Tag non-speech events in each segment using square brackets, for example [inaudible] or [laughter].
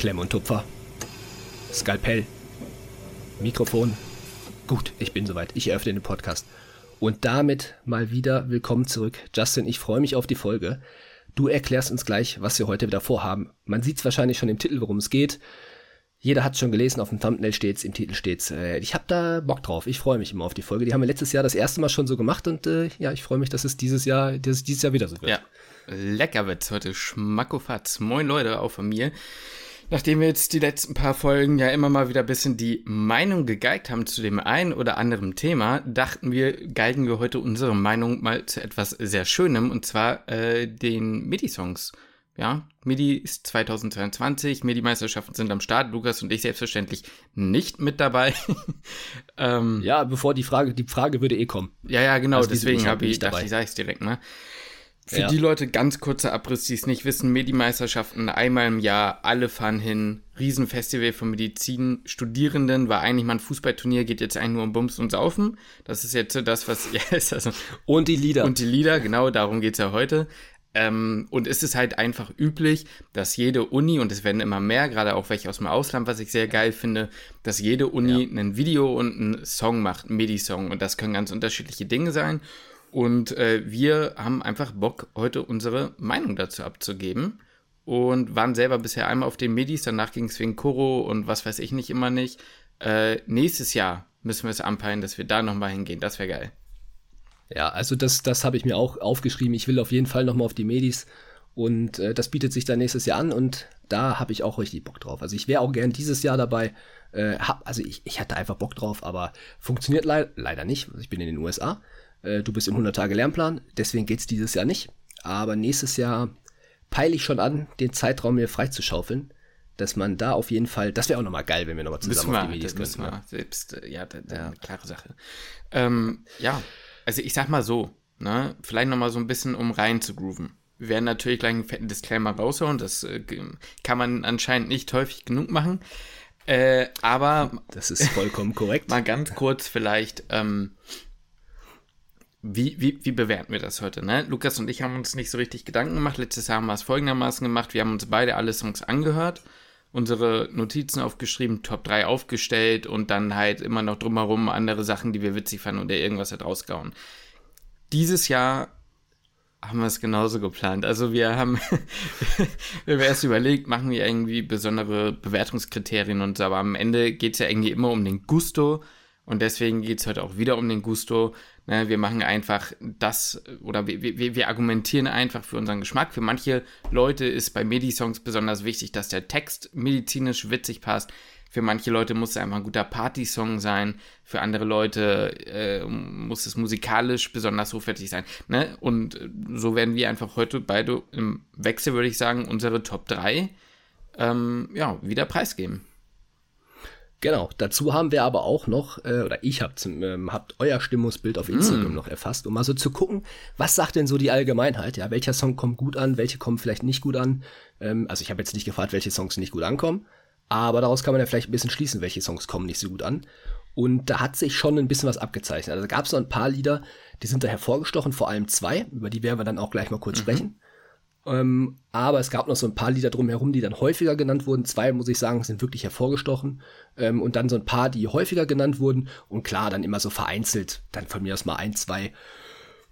Klemm und Tupfer. Skalpell. Mikrofon. Gut, ich bin soweit. Ich eröffne den Podcast. Und damit mal wieder willkommen zurück. Justin, ich freue mich auf die Folge. Du erklärst uns gleich, was wir heute wieder vorhaben. Man sieht es wahrscheinlich schon im Titel, worum es geht. Jeder hat schon gelesen, auf dem Thumbnail steht's, im Titel steht's. Äh, ich habe da Bock drauf. Ich freue mich immer auf die Folge. Die haben wir letztes Jahr das erste Mal schon so gemacht und äh, ja, ich freue mich, dass es dieses Jahr, dass es dieses Jahr wieder so wird. Ja, lecker wird's heute. Schmackofatz. Moin Leute, auch von mir. Nachdem wir jetzt die letzten paar Folgen ja immer mal wieder ein bisschen die Meinung gegeigt haben zu dem einen oder anderen Thema, dachten wir, geigen wir heute unsere Meinung mal zu etwas sehr Schönem und zwar äh, den MIDI-Songs. Ja, MIDI ist 2022, MIDI-Meisterschaften sind am Start, Lukas und ich selbstverständlich nicht mit dabei. [laughs] ähm, ja, bevor die Frage, die Frage würde eh kommen. Ja, ja, genau, also deswegen habe ich, dachte ich, sage es direkt mal. Für ja. die Leute ganz kurzer Abriss, die es nicht wissen, Medi-Meisterschaften einmal im Jahr, alle fahren hin, Riesenfestival von Medizin, Studierenden, war eigentlich mal ein Fußballturnier, geht jetzt eigentlich nur um Bums und Saufen. Das ist jetzt so das, was, [laughs] ja, ist also. Und die Lieder. Und die Lieder, genau, darum geht's ja heute. Ähm, und es ist halt einfach üblich, dass jede Uni, und es werden immer mehr, gerade auch welche aus dem Ausland, was ich sehr geil finde, dass jede Uni ja. ein Video und einen Song macht, einen Medi-Song. Und das können ganz unterschiedliche Dinge sein. Und äh, wir haben einfach Bock, heute unsere Meinung dazu abzugeben. Und waren selber bisher einmal auf den Medis, danach ging es wegen Koro und was weiß ich nicht immer nicht. Äh, nächstes Jahr müssen wir es anpeilen, dass wir da nochmal hingehen. Das wäre geil. Ja, also das, das habe ich mir auch aufgeschrieben. Ich will auf jeden Fall nochmal auf die Medis. Und äh, das bietet sich dann nächstes Jahr an und da habe ich auch richtig Bock drauf. Also ich wäre auch gern dieses Jahr dabei. Äh, hab, also ich, ich hatte einfach Bock drauf, aber funktioniert le leider nicht. Also ich bin in den USA. Äh, du bist im 100-Tage-Lernplan, deswegen geht es dieses Jahr nicht. Aber nächstes Jahr peile ich schon an, den Zeitraum mir freizuschaufeln, dass man da auf jeden Fall, das wäre auch nochmal geil, wenn wir nochmal zusammen wir, auf die Medien das könnten. Wir. Selbst, äh, ja, da, da ja. eine klare Sache. Ähm, ja, also ich sag mal so, ne, vielleicht nochmal so ein bisschen, um rein zu grooven. Wir werden natürlich gleich einen fetten Disclaimer raushauen, das äh, kann man anscheinend nicht häufig genug machen. Äh, aber. Das ist vollkommen korrekt. mal ganz kurz vielleicht, ähm, wie, wie, wie bewerten wir das heute? Ne? Lukas und ich haben uns nicht so richtig Gedanken gemacht. Letztes Jahr haben wir es folgendermaßen gemacht. Wir haben uns beide alle Songs angehört, unsere Notizen aufgeschrieben, Top 3 aufgestellt und dann halt immer noch drumherum andere Sachen, die wir witzig fanden oder irgendwas hat rausgehauen. Dieses Jahr haben wir es genauso geplant. Also wir haben, [laughs] wir haben erst überlegt, machen wir irgendwie besondere Bewertungskriterien und so, aber am Ende geht es ja irgendwie immer um den Gusto und deswegen geht es heute auch wieder um den Gusto. Ne, wir machen einfach das oder wir, wir, wir argumentieren einfach für unseren Geschmack. Für manche Leute ist bei Medi-Songs besonders wichtig, dass der Text medizinisch witzig passt. Für manche Leute muss es einfach ein guter Party-Song sein. Für andere Leute äh, muss es musikalisch besonders hochwertig sein. Ne? Und so werden wir einfach heute beide im Wechsel, würde ich sagen, unsere Top 3 ähm, ja, wieder preisgeben. Genau, dazu haben wir aber auch noch, äh, oder ich habt, ähm, habt euer Stimmungsbild auf Instagram mm. noch erfasst, um mal so zu gucken, was sagt denn so die Allgemeinheit? Ja, welcher Song kommt gut an, welche kommen vielleicht nicht gut an? Ähm, also ich habe jetzt nicht gefragt, welche Songs nicht gut ankommen, aber daraus kann man ja vielleicht ein bisschen schließen, welche Songs kommen nicht so gut an. Und da hat sich schon ein bisschen was abgezeichnet. Also da gab es noch ein paar Lieder, die sind da hervorgestochen, vor allem zwei, über die werden wir dann auch gleich mal kurz mhm. sprechen. Ähm, aber es gab noch so ein paar Lieder drumherum, die dann häufiger genannt wurden. Zwei, muss ich sagen, sind wirklich hervorgestochen. Ähm, und dann so ein paar, die häufiger genannt wurden. Und klar, dann immer so vereinzelt. Dann von mir aus mal ein, zwei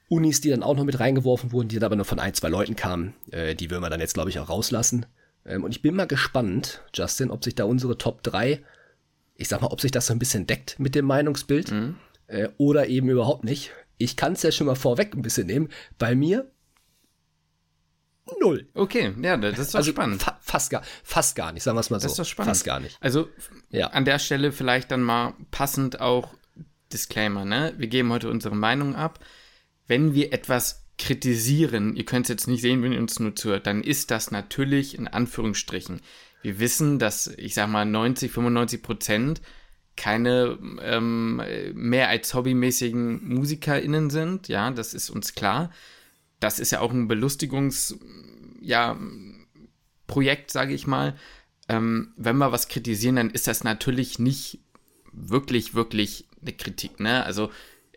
Unis, die dann auch noch mit reingeworfen wurden, die dann aber nur von ein, zwei Leuten kamen. Äh, die würden wir dann jetzt, glaube ich, auch rauslassen. Ähm, und ich bin mal gespannt, Justin, ob sich da unsere Top 3, ich sag mal, ob sich das so ein bisschen deckt mit dem Meinungsbild. Mhm. Äh, oder eben überhaupt nicht. Ich kann es ja schon mal vorweg ein bisschen nehmen. Bei mir Null. Okay, ja, das ist doch also spannend. Fa fast, gar, fast gar nicht, sagen wir es mal so. Das ist doch spannend. Fast gar nicht. Also ja. an der Stelle vielleicht dann mal passend auch Disclaimer, ne? Wir geben heute unsere Meinung ab. Wenn wir etwas kritisieren, ihr könnt es jetzt nicht sehen, wenn ihr uns nur zuhört, dann ist das natürlich in Anführungsstrichen. Wir wissen, dass, ich sag mal, 90, 95 Prozent keine ähm, mehr als hobbymäßigen MusikerInnen sind, ja, das ist uns klar das ist ja auch ein Belustigungs, ja, sage ich mal. Ähm, wenn wir was kritisieren, dann ist das natürlich nicht wirklich, wirklich eine Kritik, ne? Also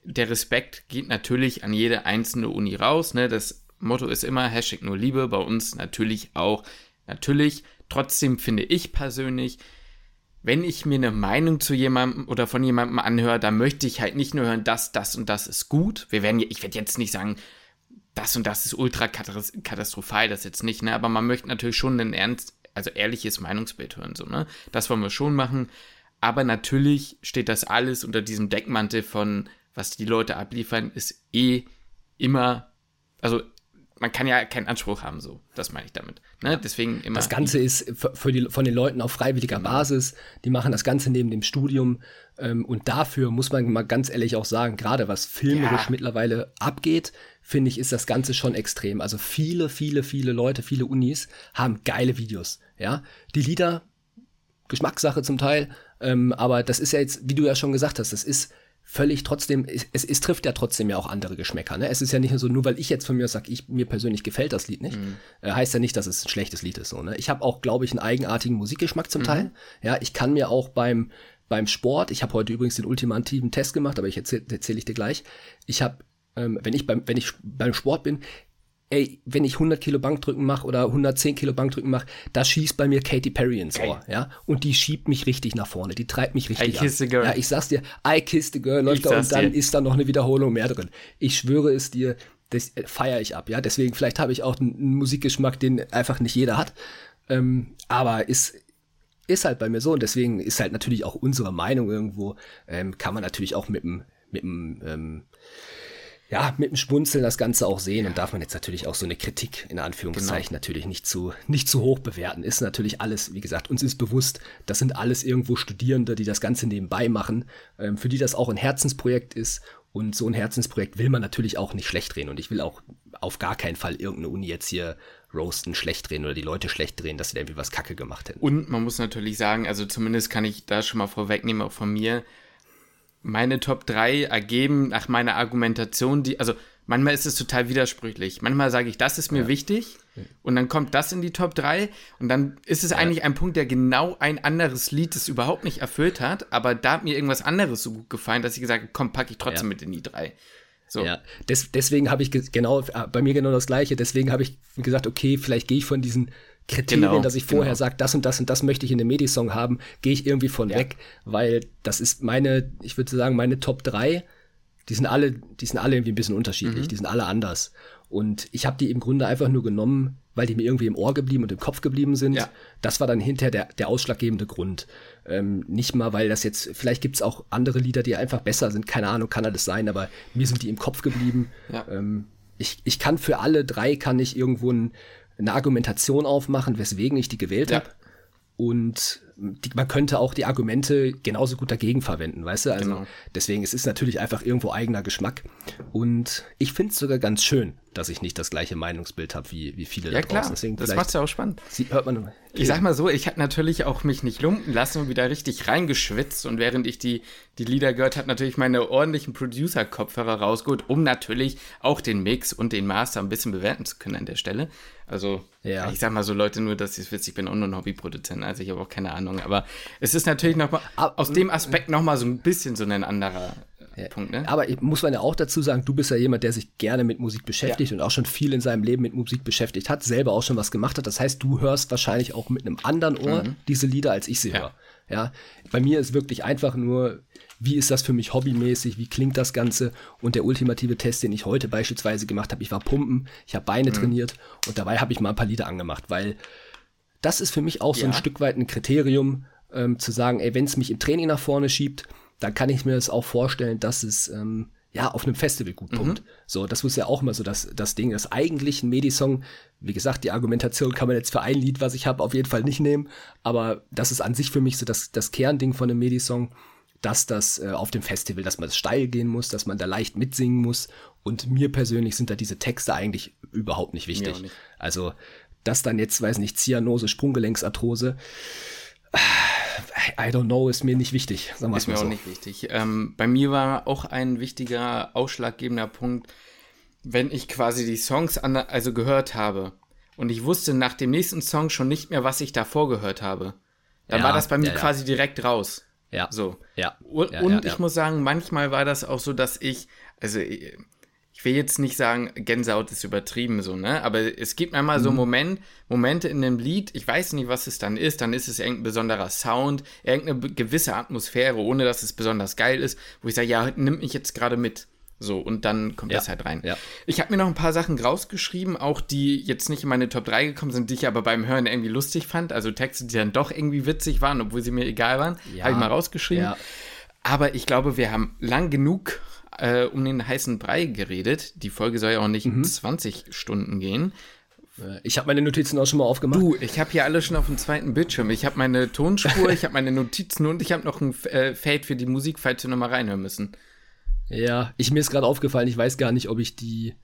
der Respekt geht natürlich an jede einzelne Uni raus, ne? Das Motto ist immer Hashtag nur Liebe, bei uns natürlich auch, natürlich Trotzdem finde ich persönlich, wenn ich mir eine Meinung zu jemandem oder von jemandem anhöre, dann möchte ich halt nicht nur hören, das, das und das ist gut. Wir werden, ich werde jetzt nicht sagen, das und das ist ultra katastrophal, das jetzt nicht, ne? Aber man möchte natürlich schon ein ernst, also ehrliches Meinungsbild hören, so, ne? Das wollen wir schon machen. Aber natürlich steht das alles unter diesem Deckmantel von, was die Leute abliefern, ist eh immer, also man kann ja keinen Anspruch haben, so. Das meine ich damit. Ne? Deswegen immer. Das Ganze ist für die, von den Leuten auf freiwilliger genau. Basis. Die machen das Ganze neben dem Studium. Ähm, und dafür muss man mal ganz ehrlich auch sagen, gerade was filmerisch ja. mittlerweile abgeht, finde ich, ist das Ganze schon extrem. Also viele, viele, viele Leute, viele Unis haben geile Videos. Ja, die Lieder, Geschmackssache zum Teil. Ähm, aber das ist ja jetzt, wie du ja schon gesagt hast, das ist völlig trotzdem, es, es trifft ja trotzdem ja auch andere Geschmäcker. Ne? Es ist ja nicht nur so, nur weil ich jetzt von mir sage, ich, mir persönlich gefällt das Lied nicht, mhm. äh, heißt ja nicht, dass es ein schlechtes Lied ist. So, ne? Ich habe auch, glaube ich, einen eigenartigen Musikgeschmack zum mhm. Teil. Ja, ich kann mir auch beim, beim Sport, ich habe heute übrigens den ultimativen Test gemacht, aber ich erzähle erzähl ich dir gleich. Ich habe, ähm, wenn ich beim, wenn ich beim Sport bin, ey, wenn ich 100 Kilo Bankdrücken mache oder 110 Kilo Bankdrücken mache, da schießt bei mir Katy Perry ins Ohr, ja, und die schiebt mich richtig nach vorne, die treibt mich richtig I kiss the girl. Ja, ich sag's dir, I kiss the girl läuft da und dann dir. ist da noch eine Wiederholung mehr drin. Ich schwöre es dir, das äh, feiere ich ab, ja, deswegen vielleicht habe ich auch einen Musikgeschmack, den einfach nicht jeder hat, ähm, aber ist ist halt bei mir so und deswegen ist halt natürlich auch unsere Meinung irgendwo, ähm, kann man natürlich auch mit dem mit dem ähm, ja, mit dem Schmunzeln das Ganze auch sehen und darf man jetzt natürlich auch so eine Kritik in Anführungszeichen genau. natürlich nicht zu, nicht zu hoch bewerten. Ist natürlich alles, wie gesagt, uns ist bewusst, das sind alles irgendwo Studierende, die das Ganze nebenbei machen, ähm, für die das auch ein Herzensprojekt ist und so ein Herzensprojekt will man natürlich auch nicht schlecht drehen und ich will auch auf gar keinen Fall irgendeine Uni jetzt hier roasten, schlecht drehen oder die Leute schlecht drehen, dass sie da irgendwie was Kacke gemacht hätten. Und man muss natürlich sagen, also zumindest kann ich da schon mal vorwegnehmen, auch von mir, meine Top 3 ergeben nach meiner Argumentation, die, also manchmal ist es total widersprüchlich. Manchmal sage ich, das ist mir ja. wichtig und dann kommt das in die Top 3 und dann ist es ja. eigentlich ein Punkt, der genau ein anderes Lied das überhaupt nicht erfüllt hat, aber da hat mir irgendwas anderes so gut gefallen, dass ich gesagt habe, komm, packe ich trotzdem ja. mit in die 3. So. Ja, Des, deswegen habe ich genau, äh, bei mir genau das Gleiche, deswegen habe ich gesagt, okay, vielleicht gehe ich von diesen Kriterien, genau, dass ich vorher genau. sage, das und das und das möchte ich in einem Medisong haben, gehe ich irgendwie von ja. weg, weil das ist meine, ich würde sagen, meine Top 3, die sind alle, die sind alle irgendwie ein bisschen unterschiedlich, mhm. die sind alle anders. Und ich habe die im Grunde einfach nur genommen, weil die mir irgendwie im Ohr geblieben und im Kopf geblieben sind. Ja. Das war dann hinterher der, der ausschlaggebende Grund. Ähm, nicht mal, weil das jetzt, vielleicht gibt's auch andere Lieder, die einfach besser sind, keine Ahnung, kann alles sein, aber mir sind die im Kopf geblieben. Ja. Ähm, ich, ich kann für alle drei, kann ich irgendwo ein, eine Argumentation aufmachen, weswegen ich die gewählt ja. habe. Und die, man könnte auch die Argumente genauso gut dagegen verwenden, weißt du? Also genau. deswegen, es ist natürlich einfach irgendwo eigener Geschmack. Und ich finde es sogar ganz schön, dass ich nicht das gleiche Meinungsbild habe wie, wie viele ja, da draußen. Deswegen das macht ja auch spannend. Sie, hört man, ich sag mal so, ich habe natürlich auch mich nicht lumpen lassen und wieder richtig reingeschwitzt. Und während ich die, die Lieder gehört habe, natürlich meine ordentlichen Producer-Kopfhörer rausgeholt, um natürlich auch den Mix und den Master ein bisschen bewerten zu können an der Stelle. Also, ja. ich sag mal so, Leute, nur, dass ihr es ich bin auch nur ein Hobbyproduzent, also ich habe auch keine Ahnung. Aber es ist natürlich noch mal, aus dem Aspekt noch mal so ein bisschen so ein anderer ja. Punkt, ne? Aber muss man ja auch dazu sagen, du bist ja jemand, der sich gerne mit Musik beschäftigt ja. und auch schon viel in seinem Leben mit Musik beschäftigt hat, selber auch schon was gemacht hat. Das heißt, du hörst wahrscheinlich auch mit einem anderen Ohr mhm. diese Lieder, als ich sie ja. höre. Ja, bei mir ist wirklich einfach nur, wie ist das für mich hobbymäßig, wie klingt das Ganze und der ultimative Test, den ich heute beispielsweise gemacht habe, ich war pumpen, ich habe Beine mhm. trainiert und dabei habe ich mal ein paar Lieder angemacht, weil das ist für mich auch so ein Stück weit ein Kriterium, ähm, zu sagen, ey, wenn es mich im Training nach vorne schiebt, dann kann ich mir das auch vorstellen, dass es ähm, ja auf einem Festival gut pumpt. Mhm. So, das ist ja auch immer so das, das Ding, das eigentlich ein Medisong, wie gesagt, die Argumentation kann man jetzt für ein Lied, was ich habe, auf jeden Fall nicht nehmen, aber das ist an sich für mich so das, das Kernding von einem Medisong, dass das äh, auf dem Festival, dass man das steil gehen muss, dass man da leicht mitsingen muss und mir persönlich sind da diese Texte eigentlich überhaupt nicht wichtig. Nicht. Also, das dann jetzt, weiß nicht, Zyanose, Sprunggelenksarthrose, I don't know, ist mir nicht wichtig. Sagen ist mir so. auch nicht wichtig. Ähm, bei mir war auch ein wichtiger, ausschlaggebender Punkt, wenn ich quasi die Songs an, also gehört habe und ich wusste nach dem nächsten Song schon nicht mehr, was ich davor gehört habe, dann ja, war das bei mir ja, quasi direkt raus. Ja. So. Ja. Und, und ich muss sagen, manchmal war das auch so, dass ich, also ich will jetzt nicht sagen, Gänsehaut ist übertrieben so, ne? Aber es gibt einmal so Moment, Momente in einem Lied, ich weiß nicht, was es dann ist, dann ist es irgendein besonderer Sound, irgendeine gewisse Atmosphäre, ohne dass es besonders geil ist, wo ich sage, ja, nimm mich jetzt gerade mit. So, und dann kommt Ja, das halt rein. ja. Ich habe mir noch ein paar Sachen rausgeschrieben, auch die jetzt nicht in meine Top 3 gekommen sind, die ich aber beim Hören irgendwie lustig fand. Also Texte, die dann doch irgendwie witzig waren, obwohl sie mir egal waren. Ja. Habe ich mal rausgeschrieben. Aber ich glaube, wir haben lang genug äh, um den heißen Brei geredet. Die Folge soll ja auch nicht Mhm. 20 Stunden gehen. Äh, Ich habe meine Notizen auch schon mal aufgemacht. Du, ich habe hier alle schon auf dem zweiten Bildschirm. Ich habe meine Tonspur, ich habe meine Notizen und ich habe noch ein äh, Fade für die Musik, falls wir nochmal reinhören müssen. Ja, ich, mir ist gerade aufgefallen, ich weiß gar nicht, ob ich die,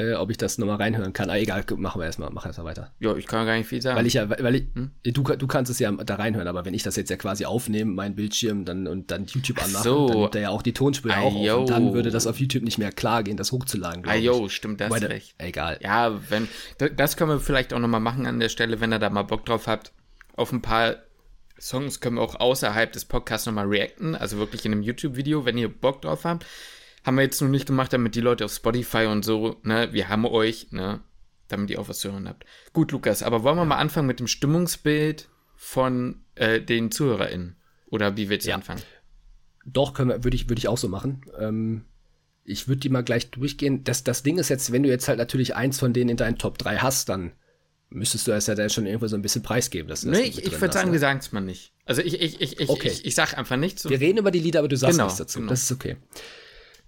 äh, ob ich das nochmal reinhören kann. Aber egal, machen wir erstmal, mach erstmal weiter. Ja, ich kann gar nicht viel sagen. Weil ich ja, weil ich, Hm? du, du kannst es ja da reinhören, aber wenn ich das jetzt ja quasi aufnehme, meinen Bildschirm dann und dann YouTube anmache, so. dann nimmt er ja auch die Tonspur auch auf und dann würde das auf YouTube nicht mehr klar gehen, das hochzuladen, ah, jo, stimmt, das ist recht. Egal. Ja, wenn, da- das können wir vielleicht auch nochmal machen an der Stelle, wenn ihr da mal Bock drauf habt. Auf ein paar Songs können wir auch außerhalb des Podcasts nochmal reacten, also wirklich in einem YouTube-Video, wenn ihr Bock drauf habt. Haben wir jetzt noch nicht gemacht, damit die Leute auf Spotify und so, ne, wir haben euch, ne, damit ihr auch was zu hören habt. Gut, Lukas, aber wollen wir mal anfangen mit dem Stimmungsbild von äh, den ZuhörerInnen? Oder wie willst du Ja. anfangen? Doch, können wir, würde ich, würde ich auch so machen. Ähm, ich würde die mal gleich durchgehen. Das, das Ding ist jetzt, wenn du jetzt halt natürlich eins von denen in deinen Top 3 hast, dann müsstest du es ja dann schon irgendwo so ein bisschen preisgeben. Dass du das Nee, ich, ich würde sagen, ne? wir sagen es mal nicht. Also ich, ich, ich, ich, Okay. ich, ich sag einfach nichts. Wir reden über die Lieder, aber du sagst Genau, nichts dazu. genau. Das ist okay.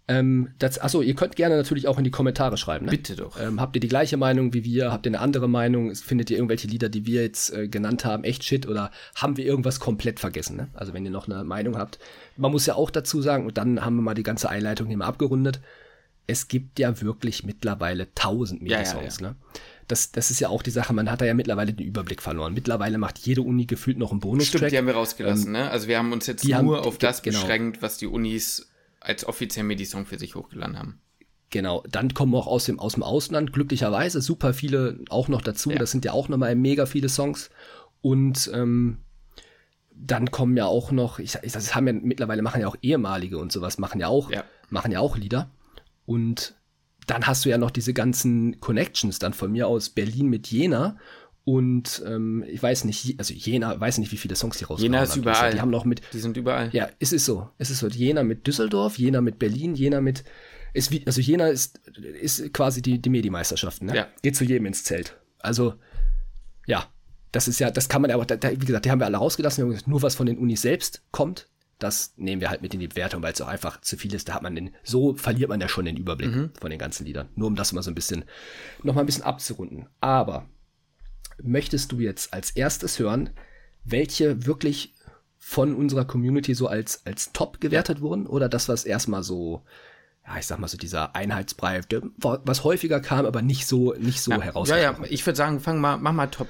Ähm, das, achso, ihr könnt gerne natürlich auch in die Kommentare schreiben. Ne? Bitte doch. Ähm, habt ihr die gleiche Meinung wie wir? Habt ihr eine andere Meinung? Findet ihr irgendwelche Lieder, die wir jetzt äh, genannt haben, echt shit? Oder haben wir irgendwas komplett vergessen? Ne? Also wenn ihr noch eine Meinung habt. Man muss ja auch dazu sagen, und dann haben wir mal die ganze Einleitung hier mal abgerundet. Es gibt ja wirklich mittlerweile tausend Ja, ja, Medisongs. Ne? Das, das ist ja auch die Sache, man hat da ja mittlerweile den Überblick verloren. Mittlerweile macht jede Uni gefühlt noch einen Bonustrack. Stimmt, die haben wir rausgelassen, ne? Also wir haben uns jetzt nur haben- auf das genau. beschränkt, was die Unis als offiziell Medisong für sich hochgeladen haben. Genau, dann kommen auch aus dem, aus dem Ausland glücklicherweise super viele auch noch dazu. Ja. Das sind ja auch nochmal mega viele Songs. Und ähm, dann kommen ja auch noch, ich, ich das haben ja mittlerweile machen ja auch ehemalige und sowas, machen ja auch, Ja. machen ja auch Lieder. Und dann hast du ja noch diese ganzen Connections dann von mir aus Berlin mit Jena. Und ähm, ich weiß nicht, also Jena, weiß nicht, wie viele Songs die rausgekommen Jena ist überall. Die haben noch mit, Die sind überall. ja, es ist so. Es ist so. Jena mit Düsseldorf, Jena mit Berlin, Jena mit. Ist wie, also Jena ist, ist quasi die, die Medi-Meisterschaften, ne? Ja. Geht zu jedem ins Zelt. Also, ja. Das ist ja, das kann man ja aber, da, da, wie gesagt, die haben wir alle rausgelassen. Wir haben gesagt, Nur was von den Unis selbst kommt, das nehmen wir halt mit in die Bewertung, weil es auch einfach zu viel ist. Da hat man den, so verliert man ja schon den Überblick Mhm. von den ganzen Liedern. Nur um das mal so ein bisschen, noch mal ein bisschen abzurunden. Aber möchtest du jetzt als erstes hören, welche wirklich von unserer Community so als, als top gewertet wurden oder das, was erstmal so, ja, ich sag mal so dieser Einheitsbrei, was häufiger kam, aber nicht so, nicht so ja, ja, herausgestochen. ja, ich würde sagen, fang mal, mach mal Top,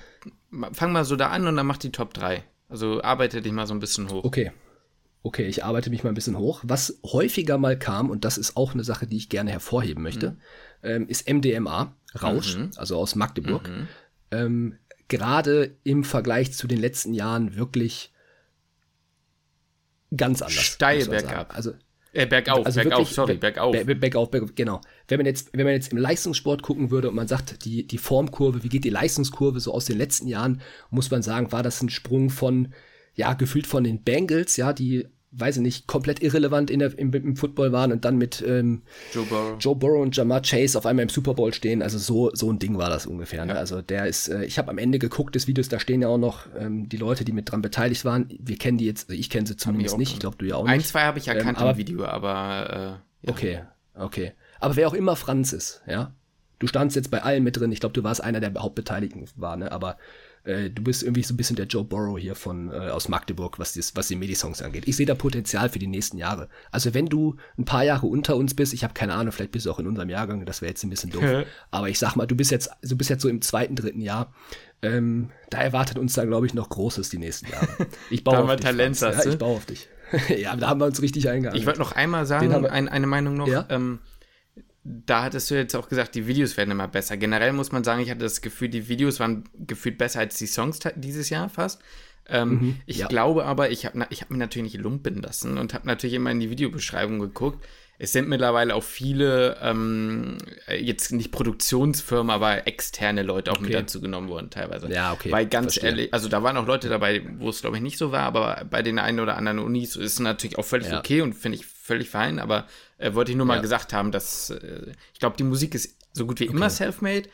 fang mal so da an und dann mach die Top 3. Also arbeite dich mal so ein bisschen hoch. Okay. Okay, ich arbeite mich mal ein bisschen hoch. Was häufiger mal kam, und das ist auch eine Sache, die ich gerne hervorheben möchte, ähm, ist MDMA, Rausch, also aus Magdeburg. Ähm, Gerade im Vergleich zu den letzten Jahren wirklich ganz anders. Steil bergab. Also Äh, bergauf, also bergauf, wirklich, sorry, be- bergauf. be- Bergauf, bergauf, genau. Wenn man jetzt, wenn man jetzt im Leistungssport gucken würde und man sagt, die, die Formkurve, wie geht die Leistungskurve so aus den letzten Jahren, muss man sagen, war das ein Sprung von, ja, gefühlt von den Bengals, ja, die, weiß ich nicht, komplett irrelevant in der, im, im Football waren und dann mit ähm, Joe Burrow. Joe Burrow und Jamar Chase auf einmal im Super Bowl stehen. Also so, so ein Ding war das ungefähr. Ne? Also der ist, äh, ich habe am Ende geguckt des Videos, da stehen ja auch noch ähm, die Leute, die mit dran beteiligt waren. Wir kennen die jetzt, also ich kenne sie zumindest auch nicht, ich glaube du ja auch nicht. Ein, zwei habe ich erkannt aber- im Video, aber äh, ja. Okay, okay. Aber wer auch immer Franz ist, ja. Du standst jetzt bei allen mit drin. Ich glaube, du warst einer der Hauptbeteiligten war, ne? Aber äh, du bist irgendwie so ein bisschen der Joe Burrow hier von äh, aus Magdeburg, was, dies, was die Medi-Songs angeht. Ich sehe da Potenzial für die nächsten Jahre. Also wenn du ein paar Jahre unter uns bist, ich habe keine Ahnung, vielleicht bist du auch in unserem Jahrgang, das wäre jetzt ein bisschen doof. Aber ich sag mal, du bist jetzt, du bist jetzt so im zweiten, dritten Jahr. Ähm, da erwartet uns dann, glaube ich, noch Großes die nächsten Jahre. Ich [laughs] baue Da auf dich, Talent, ja, ich baue auf dich. [laughs] ja, da haben wir uns richtig eingearbeitet. Ich wollte noch einmal sagen, ein, eine Meinung noch. Ja? Ähm, da hattest du jetzt auch gesagt, die Videos werden immer besser. Generell muss man sagen, ich hatte das Gefühl, die Videos waren gefühlt besser als die Songs dieses Jahr fast. Ähm, ich ja. glaube aber, ich habe ich hab mir natürlich nicht lumpen lassen und habe natürlich immer in die Videobeschreibung geguckt. es sind mittlerweile auch viele, ähm, jetzt nicht Produktionsfirmen, aber externe Leute auch okay. mit dazu genommen worden, teilweise. Ja, okay. Weil ganz Verstehe. ehrlich, also da waren auch Leute dabei, wo es glaube ich nicht so war, aber bei den einen oder anderen Unis ist es natürlich auch völlig ja. okay und finde ich völlig fein, aber äh, wollte ich nur mal ja. gesagt haben, dass äh, ich glaube, die Musik ist so gut wie okay. immer self-made.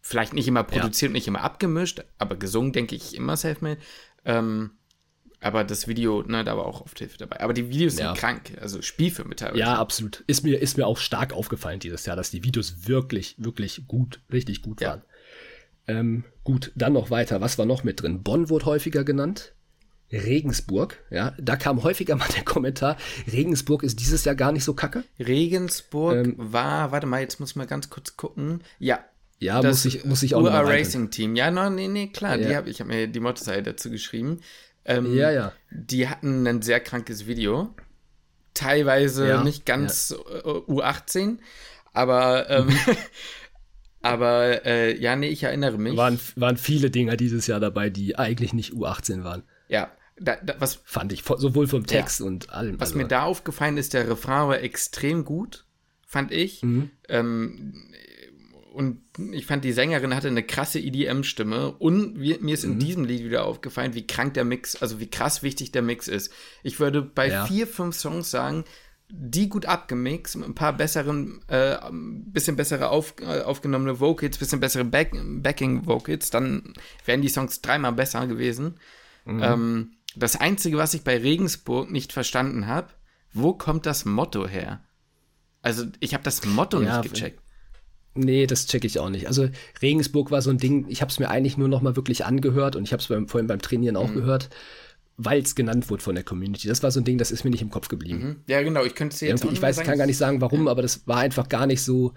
Vielleicht nicht immer produziert, ja. nicht immer abgemischt, aber gesungen, denke ich, immer self-made. Ähm, aber das Video, ne, da war auch oft Hilfe dabei. Aber die Videos ja. sind krank, also Spielfilme teilweise. Ja, absolut. Ist mir, ist mir auch stark aufgefallen dieses Jahr, dass die Videos wirklich, wirklich gut, richtig gut waren. Ähm, gut, dann noch weiter. Was war noch mit drin? Bonn wurde häufiger genannt. Regensburg, ja, da kam häufiger mal der Kommentar, Regensburg ist dieses Jahr gar nicht so kacke. Regensburg ähm, war, warte mal, jetzt muss man ganz kurz gucken. Ja. Ja, muss ich, muss ich auch UA Racing Team. Ja, no, nee, nee, klar, ja. die hab, ich habe mir die Mottoseite dazu geschrieben. Ähm, ja, ja. Die hatten ein sehr krankes Video. Teilweise ja, nicht ganz ja. Äh, U18, aber ähm, [laughs] aber äh, ja, nee, ich erinnere mich. Waren, waren viele Dinger dieses Jahr dabei, die eigentlich nicht U18 waren. Ja, da, da, was fand ich sowohl vom Text ja. und allem. Was also. mir da aufgefallen ist, der Refrain war extrem gut, fand ich. Mhm. Ähm, und ich fand, die Sängerin hatte eine krasse EDM-Stimme. Und wie, mir ist in mhm. diesem Lied wieder aufgefallen, wie krank der Mix, also wie krass wichtig der Mix ist. Ich würde bei ja. vier, fünf Songs sagen, die gut abgemixt, mit ein paar besseren, äh, bisschen bessere auf, äh, aufgenommene Vocals, bisschen bessere Back, Backing-Vocals, dann wären die Songs dreimal besser gewesen. Mhm. Ähm, das Einzige, was ich bei Regensburg nicht verstanden habe, wo kommt das Motto her? Also, ich habe das Motto ja, nicht gecheckt. Nee, das checke ich auch nicht. Also Regensburg war so ein Ding, ich habe es mir eigentlich nur noch mal wirklich angehört und ich habe es vorhin beim Trainieren auch mhm. gehört, weil es genannt wurde von der Community. Das war so ein Ding, das ist mir nicht im Kopf geblieben. Mhm. Ja, genau, ich könnte es jetzt Ich weiß, kann gar nicht sagen, warum, aber das war einfach gar nicht so,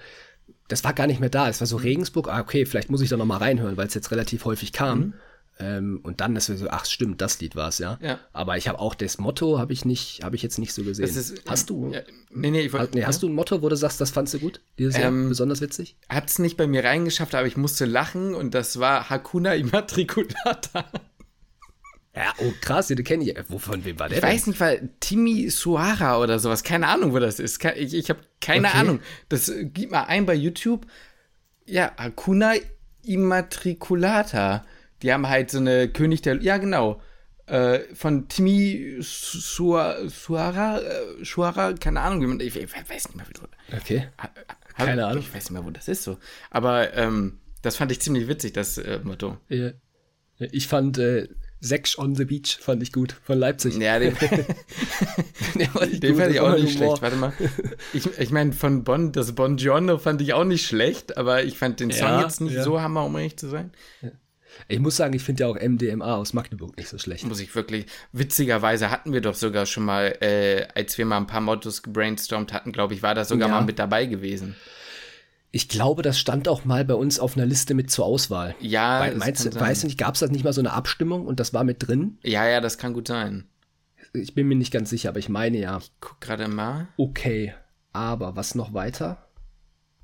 das war gar nicht mehr da. Es war so mhm. Regensburg, ah, okay, vielleicht muss ich da noch mal reinhören, weil es jetzt relativ häufig kam. Mhm. Ähm, und dann ist so, ach stimmt, das Lied war es, ja? ja. Aber ich habe auch das Motto, habe ich nicht, habe ich jetzt nicht so gesehen. Ist, hast du? Ja, nee, nee, ich wollt, nee, hast du ein Motto, wo du sagst, das fandst du gut? Dieses Jahr ähm, besonders witzig? Hat es nicht bei mir reingeschafft, aber ich musste lachen und das war Hakuna Immatriculata. Ja, oh krass, den kenne ich. Wovon wem war der? Ich denn? weiß nicht, weil Timmy Suara oder sowas. Keine Ahnung, wo das ist. Ich, ich habe keine okay. Ahnung. Das äh, gib mal ein bei YouTube. Ja, Hakuna Immatriculata. Die haben halt so eine König der. Ja, genau. Äh, von Timmy Suara, äh, Suara, keine Ahnung, wie man. Ich, ich weiß nicht mehr, wie Okay. Ha, keine Ahnung. Ich weiß nicht mehr, wo das ist so. Aber ähm, das fand ich ziemlich witzig, das äh, Motto. Ja. Ich fand äh, Sex on the Beach fand ich gut von Leipzig. Ja, den, [laughs] [laughs] den, fand, den fand ich auch nicht schlecht. Warte mal. [laughs] Ich, ich meine, von Bon, das Bongiorno fand ich auch nicht schlecht, aber ich fand den Song ja, jetzt nicht ja. so hammer, um ehrlich zu sein. Ich muss sagen, ich finde ja auch MDMA aus Magdeburg nicht so schlecht. Muss ich wirklich. Witzigerweise hatten wir doch sogar schon mal, äh, als wir mal ein paar Mottos gebrainstormt hatten, glaube ich, war das sogar ja. mal mit dabei gewesen. Ich glaube, das stand auch mal bei uns auf einer Liste mit zur Auswahl. Ja, Weil, meinst, du, weißt du nicht, gab es da nicht mal so eine Abstimmung und das war mit drin? Ja, ja, das kann gut sein. Ich bin mir nicht ganz sicher, aber ich meine ja. Ich guck gerade mal. Okay, aber was noch weiter?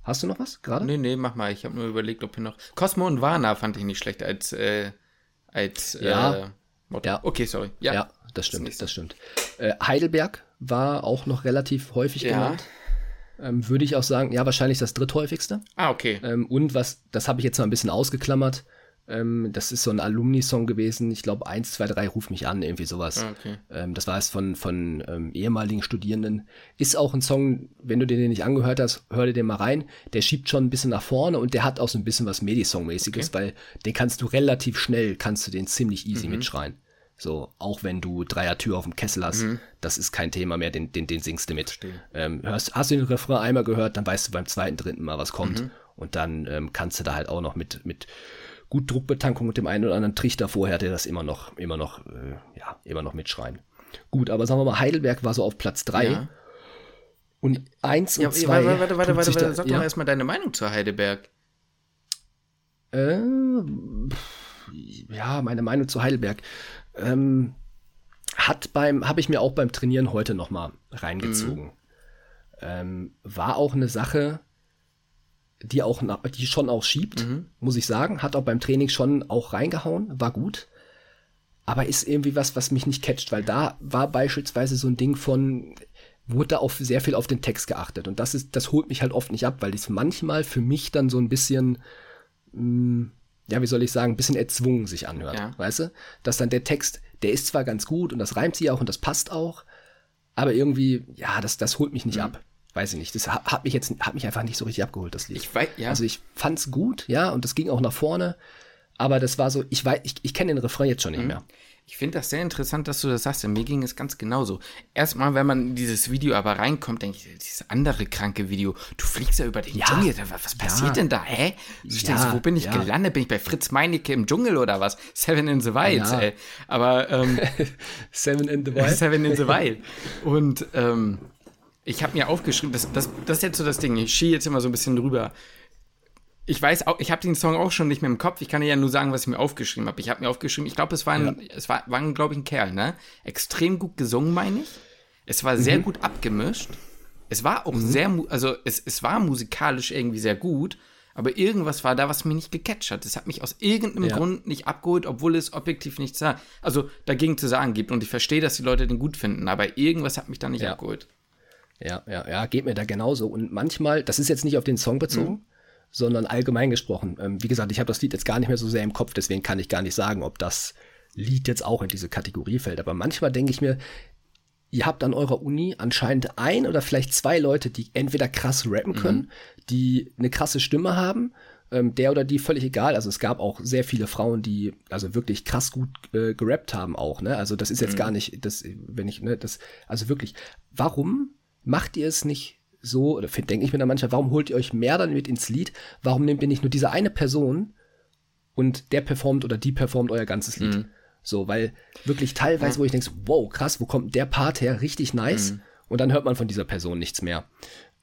Hast du noch was gerade? Nee, nee, mach mal. Ich habe nur überlegt, ob hier noch. Cosmo und Warner fand ich nicht schlecht als, äh, als ja. Äh, Motto. Ja. Okay, sorry. Ja, ja das stimmt, das, das stimmt. Äh, Heidelberg war auch noch relativ häufig ja. genannt. Ähm, Würde ich auch sagen, ja, wahrscheinlich das dritthäufigste. Ah, okay. Ähm, und was, das habe ich jetzt mal ein bisschen ausgeklammert, ähm, das ist so ein Alumni-Song gewesen. Ich glaube, 1, 2, 3 ruf mich an, irgendwie sowas. Ah, okay. Ähm, das war es von, von ähm, ehemaligen Studierenden. Ist auch ein Song, wenn du den nicht angehört hast, hör dir den mal rein. Der schiebt schon ein bisschen nach vorne und der hat auch so ein bisschen was Medi-Song-mäßiges, okay. weil den kannst du relativ schnell, kannst du den ziemlich easy mhm. mitschreien. So, auch wenn du Dreier-Tür auf dem Kessel hast, mhm. das ist kein Thema mehr, den, den, den singst du mit. Ähm, hörst, hast du den Refrain einmal gehört, dann weißt du beim zweiten, dritten Mal, was kommt. Mhm. Und dann ähm, kannst du da halt auch noch mit, mit gut Druckbetankung mit dem einen oder anderen Trichter vorher, der das immer noch, immer noch, äh, ja, immer noch mitschreien. Gut, aber sagen wir mal, Heidelberg war so auf Platz 3. Ja. Und 1 und 2. Ja, warte, warte, warte, warte, warte, sag doch mal erstmal deine Meinung zu Heidelberg. Äh, ja, meine Meinung zu Heidelberg. Ähm, hat beim, habe ich mir auch beim Trainieren heute nochmal reingezogen. Mhm. Ähm, war auch eine Sache, die auch die schon auch schiebt, mhm. muss ich sagen. Hat auch beim Training schon auch reingehauen, war gut. Aber ist irgendwie was, was mich nicht catcht, weil da war beispielsweise so ein Ding von, wurde da auf sehr viel auf den Text geachtet. Und das ist, das holt mich halt oft nicht ab, weil es manchmal für mich dann so ein bisschen, mh, mm, ja, wie soll ich sagen, ein bisschen erzwungen sich anhört. Ja. Weißt du? Dass dann der Text, der ist zwar ganz gut und das reimt sich auch und das passt auch, aber irgendwie, ja, das, das holt mich nicht mhm. ab. Weiß ich nicht. Das hat mich jetzt, hat mich einfach nicht so richtig abgeholt, das Lied. Ich weiß, ja. Also ich fand's gut, ja, und das ging auch nach vorne. Aber das war so, ich weiß, ich, ich kenne den Refrain jetzt schon nicht mhm. mehr. Ich finde das sehr interessant, dass du das sagst. Mir ging es ganz genauso. Erstmal, wenn man in dieses Video aber reinkommt, denke ich, dieses andere kranke Video, du fliegst ja über den ja. Dschungel. Was passiert ja. denn da? Hä? So ja. denkst, wo bin ich gelandet? Bin ich bei Fritz Meinecke im Dschungel oder was? Seven in the Wild, ey. Aber ähm, [laughs] Seven in the Wild. Seven in the Wild. [laughs] Und ähm, ich habe mir aufgeschrieben, das, das, das ist jetzt so das Ding. Ich schiehe jetzt immer so ein bisschen drüber ich weiß auch, ich habe den Song auch schon nicht mehr im Kopf. Ich kann dir ja nur sagen, was ich mir aufgeschrieben habe. Ich habe mir aufgeschrieben, ich glaube, es war ein, ja. es war, war glaube ich, ein Kerl, ne? Extrem gut gesungen, meine ich. Es war sehr mhm. gut abgemischt. Es war auch mhm. sehr, also es, es war musikalisch irgendwie sehr gut, aber irgendwas war da, was mich nicht gecatcht hat. Es hat mich aus irgendeinem ja. Grund nicht abgeholt, obwohl es objektiv nichts. Also dagegen zu sagen gibt. Und ich verstehe, dass die Leute den gut finden, aber irgendwas hat mich da nicht ja. abgeholt. Ja, ja, ja, geht mir da genauso. Und manchmal, das ist jetzt nicht auf den Song bezogen, mhm sondern allgemein gesprochen. Ähm, wie gesagt, ich habe das Lied jetzt gar nicht mehr so sehr im Kopf, deswegen kann ich gar nicht sagen, ob das Lied jetzt auch in diese Kategorie fällt. Aber manchmal denke ich mir, ihr habt an eurer Uni anscheinend ein oder vielleicht zwei Leute, die entweder krass rappen können, mhm. die eine krasse Stimme haben, ähm, der oder die völlig egal. Also es gab auch sehr viele Frauen, die also wirklich krass gut äh, gerappt haben auch. Ne? Also das ist jetzt mhm. gar nicht, das, wenn ich, ne, das, also wirklich, warum macht ihr es nicht so, oder denke ich mir dann manchmal, warum holt ihr euch mehr dann mit ins Lied? Warum nehmt ihr nicht nur diese eine Person und der performt oder die performt euer ganzes Lied? Mhm. So, weil wirklich teilweise, wo ich denke, wow, krass, wo kommt der Part her? Richtig nice. Mhm. Und dann hört man von dieser Person nichts mehr.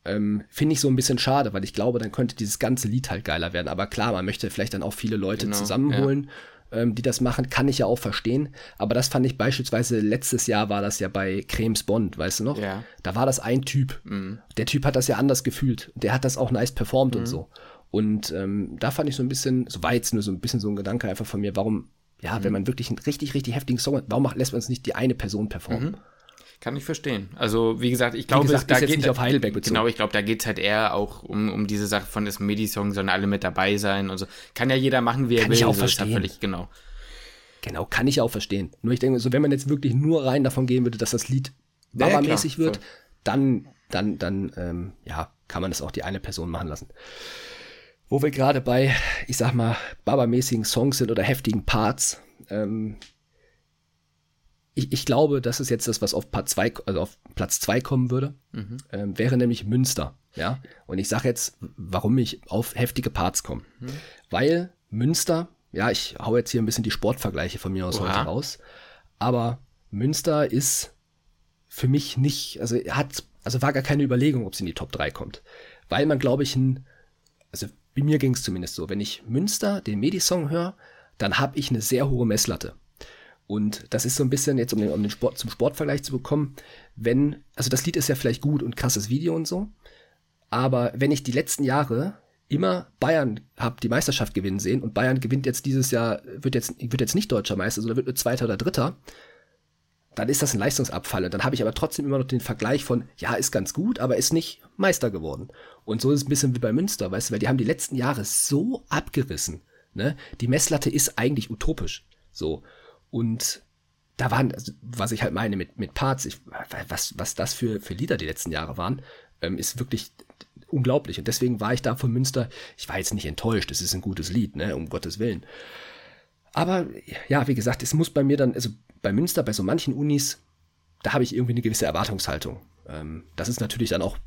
Ähm, Finde ich so ein bisschen schade, weil ich glaube, dann könnte dieses ganze Lied halt geiler werden. Aber klar, man möchte vielleicht dann auch viele Leute genau, zusammenholen. Ja ähm, die das machen, kann ich ja auch verstehen. Aber das fand ich beispielsweise letztes Jahr war das ja bei Cremes Bond, weißt du noch? Ja. Da war das ein Typ. Mhm. Der Typ hat das ja anders gefühlt. Der hat das auch nice performt mhm. und so. Und ähm, da fand ich so ein bisschen, so war jetzt nur so ein bisschen so ein Gedanke einfach von mir, warum, ja, mhm. wenn man wirklich einen richtig, richtig heftigen Song hat, warum lässt man es nicht die eine Person performen? Kann ich verstehen. Also, wie gesagt, ich glaube, gesagt, da geht nicht auf Heidelberg bezogen. Genau, ich glaube, da geht es halt eher auch um, um diese Sache von das Medi-Song, sollen alle mit dabei sein und so. Kann ja jeder machen, wie er Kann will. Ich auch so verstehen. völlig, genau. Genau, kann ich auch verstehen. Nur ich denke, so wenn man jetzt wirklich nur rein davon gehen würde, dass das Lied Baba-mäßig ja, wird, voll. dann, dann, dann, ähm, ja, kann man das auch die eine Person machen lassen. Wo wir gerade bei, ich sag mal, Baba-mäßigen Songs sind oder heftigen Parts, ähm, ich, ich, glaube, das ist jetzt das, was auf, Part zwei, also auf Platz 2 kommen würde, mhm. ähm, wäre nämlich Münster. Ja? Und ich sage jetzt, warum ich auf heftige Parts komme. Mhm. Weil Münster ja, ich hau jetzt hier ein bisschen die Sportvergleiche von mir aus Oha. heute raus. Aber Münster ist für mich nicht, also hat, also war gar keine Überlegung, ob sie in die Top 3 kommt. Weil man, glaube ich, ein, also wie mir ging es zumindest so, wenn ich Münster, den Medi-Song höre, dann habe ich eine sehr hohe Messlatte. Und das ist so ein bisschen jetzt, um den, um den Sport, zum Sportvergleich zu bekommen, wenn, also das Lied ist ja vielleicht gut und krasses Video und so, aber wenn ich die letzten Jahre immer Bayern hab die Meisterschaft gewinnen sehen und Bayern gewinnt jetzt dieses Jahr, wird jetzt, wird jetzt nicht deutscher Meister, sondern wird nur Zweiter oder Dritter, dann ist das ein Leistungsabfall. Und dann habe ich aber trotzdem immer noch den Vergleich von, ja, ist ganz gut, aber ist nicht Meister geworden. Und so ist es ein bisschen wie bei Münster, weißt du, weil die haben die letzten Jahre so abgerissen. Ne? Die Messlatte ist eigentlich utopisch. So. Und da waren, also, was ich halt meine mit, mit Parts, ich, was, was das für, für Lieder die letzten Jahre waren, ähm, ist wirklich unglaublich. Und deswegen war ich da von Münster, ich war jetzt nicht enttäuscht, es ist ein gutes Lied, ne, um Gottes Willen. Aber ja, wie gesagt, es muss bei mir dann, also bei Münster, bei so manchen Unis, da habe ich irgendwie eine gewisse Erwartungshaltung. Ähm, das ist natürlich dann auch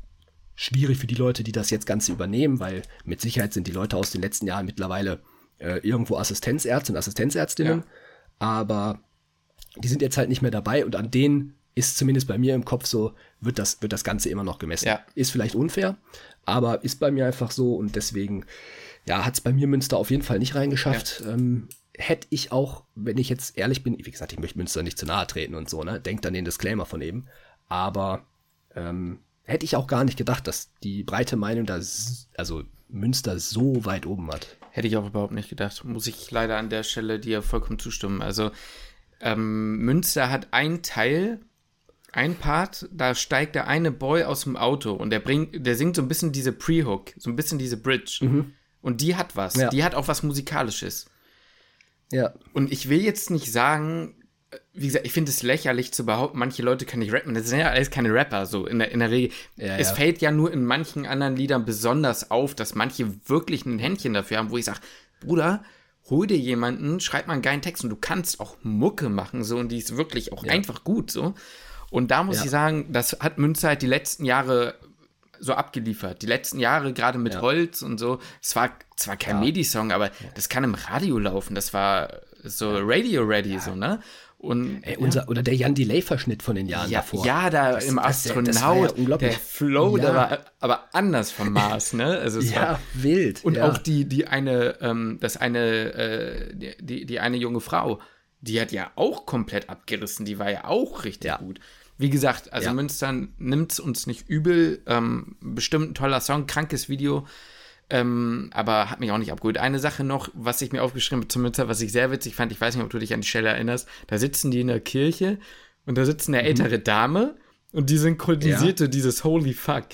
schwierig für die Leute, die das jetzt Ganze übernehmen, weil mit Sicherheit sind die Leute aus den letzten Jahren mittlerweile äh, irgendwo Assistenzärzte und Assistenzärztinnen, ja. Aber die sind jetzt halt nicht mehr dabei und an denen ist zumindest bei mir im Kopf so, wird das, wird das Ganze immer noch gemessen. Ja. Ist vielleicht unfair, aber ist bei mir einfach so und deswegen, ja, hat es bei mir Münster auf jeden Fall nicht reingeschafft. Ja. Ähm, hätte ich auch, wenn ich jetzt ehrlich bin, wie gesagt, ich möchte Münster nicht zu nahe treten und so, ne? Denkt an den Disclaimer von eben. Aber ähm, hätte ich auch gar nicht gedacht, dass die breite Meinung da, also Münster so weit oben hat. Hätte ich auch überhaupt nicht gedacht. Muss ich leider an der Stelle dir vollkommen zustimmen. Also ähm, Münster hat einen Teil, ein Part, da steigt der eine Boy aus dem Auto und der bringt, der singt so ein bisschen diese Pre-Hook, so ein bisschen diese Bridge. Mhm. Und die hat was. Ja. Die hat auch was Musikalisches. Ja. Und ich will jetzt nicht sagen, wie gesagt, ich finde es lächerlich zu behaupten, manche Leute können nicht rappen. Das sind ja alles keine Rapper, so in der, in der Regel. Ja, es ja. fällt ja nur in manchen anderen Liedern besonders auf, dass manche wirklich ein Händchen dafür haben, wo ich sage, Bruder, hol dir jemanden, schreib mal einen geilen Text und du kannst auch Mucke machen, so, und die ist wirklich auch einfach gut, so. Und da muss Ja. ich sagen, das hat Münster halt die letzten Jahre so abgeliefert. Die letzten Jahre, gerade mit Ja. Holz und so. Es war zwar kein Medi-Song, aber das kann im Radio laufen. Das war so Radio-ready, so, ne? Und Ey, unser, oder der Jan Delay-Verschnitt von den Jahren ja, davor. ja, da Das- im das- das Astronaut, ja unglaublich. der Flow, der Ja. war aber anders vom Mars, ne? Also es war, Ja, wild. und ja. auch die, die eine, ähm, das eine, äh, die, die, die eine junge Frau, die hat ja auch komplett abgerissen, die war ja auch richtig Ja. gut. Wie gesagt, also Ja. Münster nimmt es uns nicht übel, ähm, bestimmt ein toller Song, krankes Video, ähm, aber hat mich auch nicht abgeholt. Eine Sache noch, was ich mir aufgeschrieben habe zum Münster, was ich sehr witzig fand, ich weiß nicht, ob du dich an die Stelle erinnerst, da sitzen die in der Kirche und da sitzt Mhm. eine ältere Dame und die synchronisierte dieses Holy Fuck.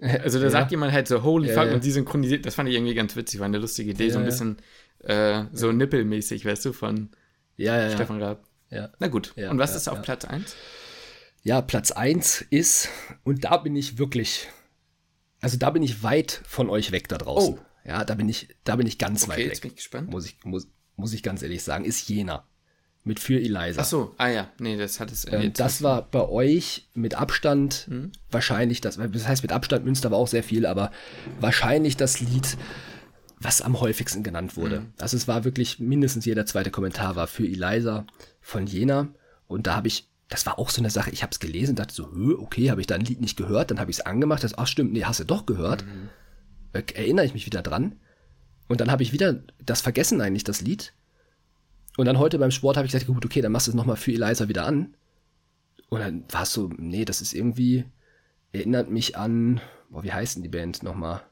Also da Ja. sagt jemand halt so Holy Ja, Fuck ja. und die synchronisiert, das fand ich irgendwie ganz witzig, war eine lustige Idee, Ja, so ein ja. bisschen äh, so nippelmäßig, weißt du, von ja, ja, ja. Stefan Raab. ja. Na gut, Ja, und was ja, ist auf ja. Platz 1? Ja, Platz 1 ist, und da bin ich wirklich, also da bin ich weit von euch weg da draußen. Oh. Ja, da bin ich, da bin ich ganz Okay, weit jetzt bin weg. ich gespannt. Muss ich, muss, muss ich ganz ehrlich sagen, ist Jena. Mit für Eliza. Ach so, ah ja, nee, das hat es Ähm, das war bei euch mit Abstand Hm? wahrscheinlich das, das heißt mit Abstand Münster war auch sehr viel, aber wahrscheinlich das Lied, was am häufigsten genannt wurde. Hm. Also es war wirklich mindestens jeder zweite Kommentar war für Eliza von Jena und da habe ich, das war auch so eine Sache, ich habe es gelesen, dachte so, "Hö, okay, habe ich da ein Lied nicht gehört, dann habe ich es angemacht, das, ach stimmt, nee, hast du doch gehört. Mhm. Äh, Erinnere ich mich wieder dran. Und dann habe ich wieder das vergessen eigentlich, das Lied. Und dann heute beim Sport habe ich gesagt, gut, okay, dann machst du es nochmal für Eliza wieder an. Und dann war es so, nee, das ist irgendwie, erinnert mich an, boah, wie heißt denn die Band nochmal?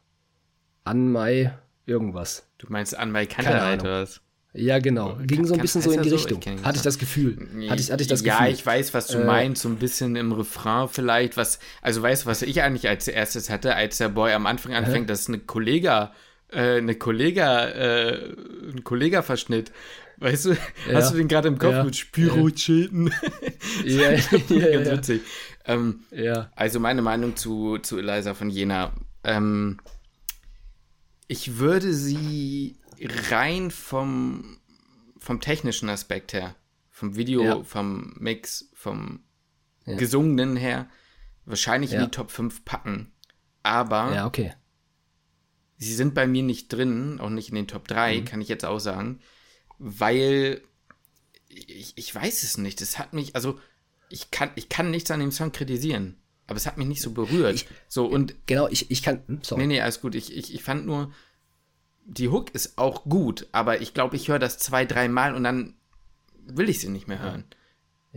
An Mai irgendwas. Du meinst an Keine Kantereit oder was? Ja, genau. Ging so ein bisschen so in die so? Richtung. Ich Hatte ich das Gefühl. Hatte ich, hatte ich das ja, Gefühl. ich weiß, was du Äh, meinst, so ein bisschen im Refrain vielleicht, was, also weißt du, was ich eigentlich als erstes hatte, als der Boy am Anfang anfängt, das ist eine Kollega, äh, eine Kollega, äh, ein Kollega-Verschnitt. Weißt du, hast du den gerade im Kopf Ja. mit Spyrocheten? Ja, [laughs] ja, ja, Ganz ja. witzig. Ähm, ja. also meine Meinung zu, zu Eliza von Jena. Ähm, ich würde sie rein vom, vom technischen Aspekt her, vom Video, Ja. vom Mix, vom Ja. Gesungenen her, wahrscheinlich in die Top 5 packen. Aber okay. sie sind bei mir nicht drin, auch nicht in den Top Mhm. 3, kann ich jetzt auch sagen, weil ich, ich weiß es nicht. Es hat mich, also ich kann, ich kann nichts an dem Song kritisieren, aber es hat mich nicht so berührt. Ich- so und Genau, ich, ich kann. hm, Sorry. nee, nee, alles gut. Ich, ich, ich fand nur, die Hook ist auch gut, aber ich glaube, ich höre das zwei, dreimal und dann will ich sie nicht mehr hören.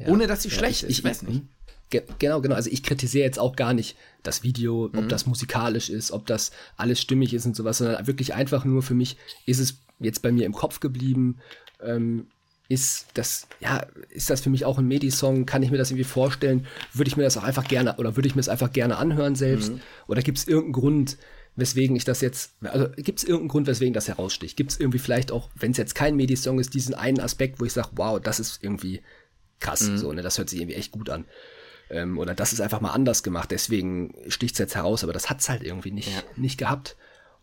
Ohne dass sie schlecht ist, ich, ich weiß nicht. hm. Ge genau, genau. Also ich kritisiere jetzt auch gar nicht das Video, Mhm. ob das musikalisch ist, ob das alles stimmig ist und sowas, sondern wirklich einfach nur für mich ist es jetzt bei mir im Kopf geblieben. Ähm, ist das, ja, ist das für mich auch ein Medi-Song? Kann ich mir das irgendwie vorstellen? Würde ich mir das auch einfach gerne, oder würde ich mir das einfach gerne anhören selbst? Mhm. Oder gibt es irgendeinen Grund, weswegen ich das jetzt, also gibt es irgendeinen Grund, weswegen das heraussticht? Gibt es irgendwie vielleicht auch, wenn es jetzt kein Medi-Song ist, diesen einen Aspekt, wo ich sage, wow, das ist irgendwie krass, Mhm. so, ne, das hört sich irgendwie echt gut an. Ähm, oder das ist einfach mal anders gemacht, deswegen sticht es jetzt heraus, aber das hat es halt irgendwie nicht, Ja. nicht gehabt.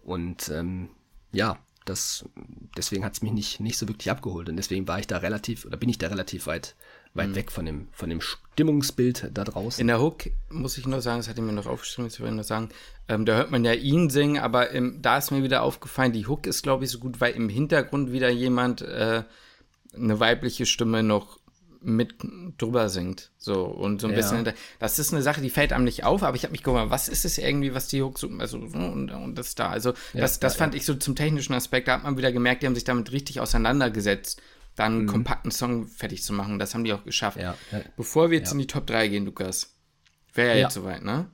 Und ähm, ja, das, deswegen hat es mich nicht, nicht so wirklich abgeholt. Und deswegen war ich da relativ, oder bin ich da relativ weit, weit weg von dem, von dem Stimmungsbild da draußen. Mhm. In der Hook muss ich nur sagen, das hatte ich mir noch aufgeschrieben, das will ich nur sagen, ähm, da hört man ja ihn singen, aber im, da ist mir wieder aufgefallen, die Hook ist, glaube ich, so gut, weil im Hintergrund wieder jemand äh, eine weibliche Stimme noch mit drüber singt. So, und so ein Ja. bisschen. Das ist eine Sache, die fällt einem nicht auf, aber ich habe mich gewundert, was ist es irgendwie, was die Hook so, also, so und, und das da. Also, das, das ja, fand ich so zum technischen Aspekt, da hat man wieder gemerkt, die haben sich damit richtig auseinandergesetzt, dann einen kompakten Song fertig zu machen. Das haben die auch geschafft. Mhm. Ja, ja. Bevor wir jetzt in die Top 3 gehen, Lukas, wäre ja, Ja. jetzt soweit, ne?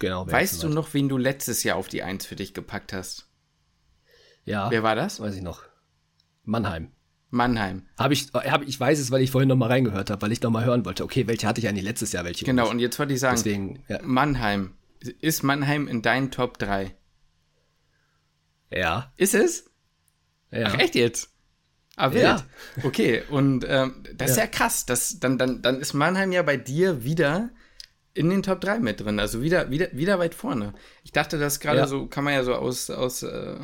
Genau. Weißt du noch, wen du letztes Jahr auf die 1 für dich gepackt hast? Ja, Wer war das? weiß ich noch. Mannheim. Mannheim. Hab ich, hab, ich weiß es, weil ich vorhin noch mal reingehört habe, weil ich noch mal hören wollte. Okay, welche hatte ich eigentlich letztes Jahr? Welche? Genau, und jetzt wollte ich sagen, Deswegen, ja. Mannheim. Ist Mannheim in deinen Top 3? Ja. Ist es? ja. Ach, echt jetzt? Ah, wild. Ja. Okay, und ähm, das ist Ja. krass. Das, dann, dann, dann ist Mannheim ja bei dir wieder in den Top 3 mit drin. Also wieder, wieder, wieder weit vorne. Ich dachte, das gerade Ja. so, kann man ja so aus, aus äh,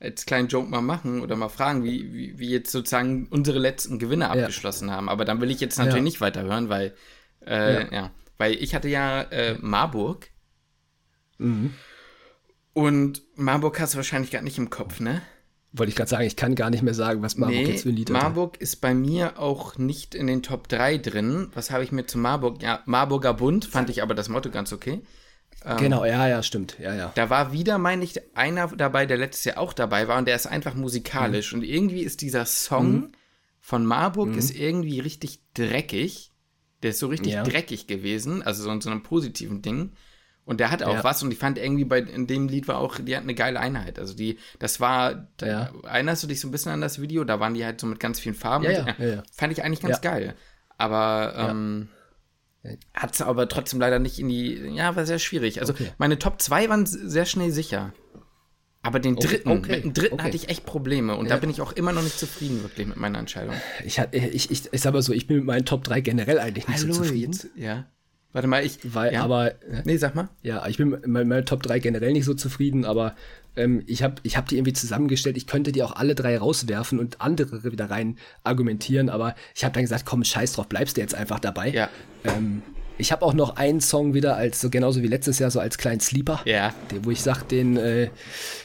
als kleinen Joke mal machen oder mal fragen, wie, wie, wie jetzt sozusagen unsere letzten Gewinne abgeschlossen haben. Aber dann will ich jetzt natürlich nicht weiterhören, weil, äh, ja. Ja. weil ich hatte ja äh, Marburg. Mhm. Und Marburg hast du wahrscheinlich gar nicht im Kopf, ne? Wollte ich gerade sagen, ich kann gar nicht mehr sagen, was Marburg jetzt für ein Lied hatte. Marburg ist bei mir auch nicht in den Top 3 drin. Was habe ich mir zu Marburg? Ja, Marburger Bund fand ich aber das Motto ganz okay. Genau, ja, ja, stimmt. Ja, ja. Da war wieder, meine ich, einer dabei, der letztes Jahr auch dabei war und der ist einfach Mhm. musikalisch. Und irgendwie ist dieser Song von Marburg ist irgendwie richtig dreckig. Der ist so richtig Ja. dreckig gewesen, also so in so einem positiven Ding. Und der hat auch Ja. was und ich fand irgendwie bei in dem Lied war auch, die hat eine geile Einheit. Also die, das war, da, Ja. erinnerst du dich so ein bisschen an das Video? Da waren die halt so mit ganz vielen Farben. Ja, und, ja. Fand ich eigentlich ganz geil. Aber ähm, hat es aber trotzdem leider nicht in die, ja, war sehr schwierig. Also Okay. meine Top 2 waren sehr schnell sicher. Aber den Okay, dritten, okay, mit dem dritten okay. hatte ich echt Probleme und da Ja. bin ich auch immer noch nicht zufrieden wirklich mit meiner Entscheidung. Ich, ich, ich, ich sag mal so, ich bin mit meinen Top 3 generell eigentlich nicht so zufrieden. jetzt? Ja. Warte mal, ich. Weil, ja. aber, Nee, sag mal. ja, ich bin mit meinen Top 3 generell nicht so zufrieden, aber ähm, ich habe ich hab die irgendwie zusammengestellt. Ich könnte die auch alle drei rauswerfen und andere wieder rein argumentieren, aber ich habe dann gesagt, komm, scheiß drauf, bleibst du jetzt einfach dabei. Ja. Ähm, ich habe auch noch einen Song wieder als, so genauso wie letztes Jahr, so als kleinen Sleeper. Ja. Den, wo ich sage, den, äh,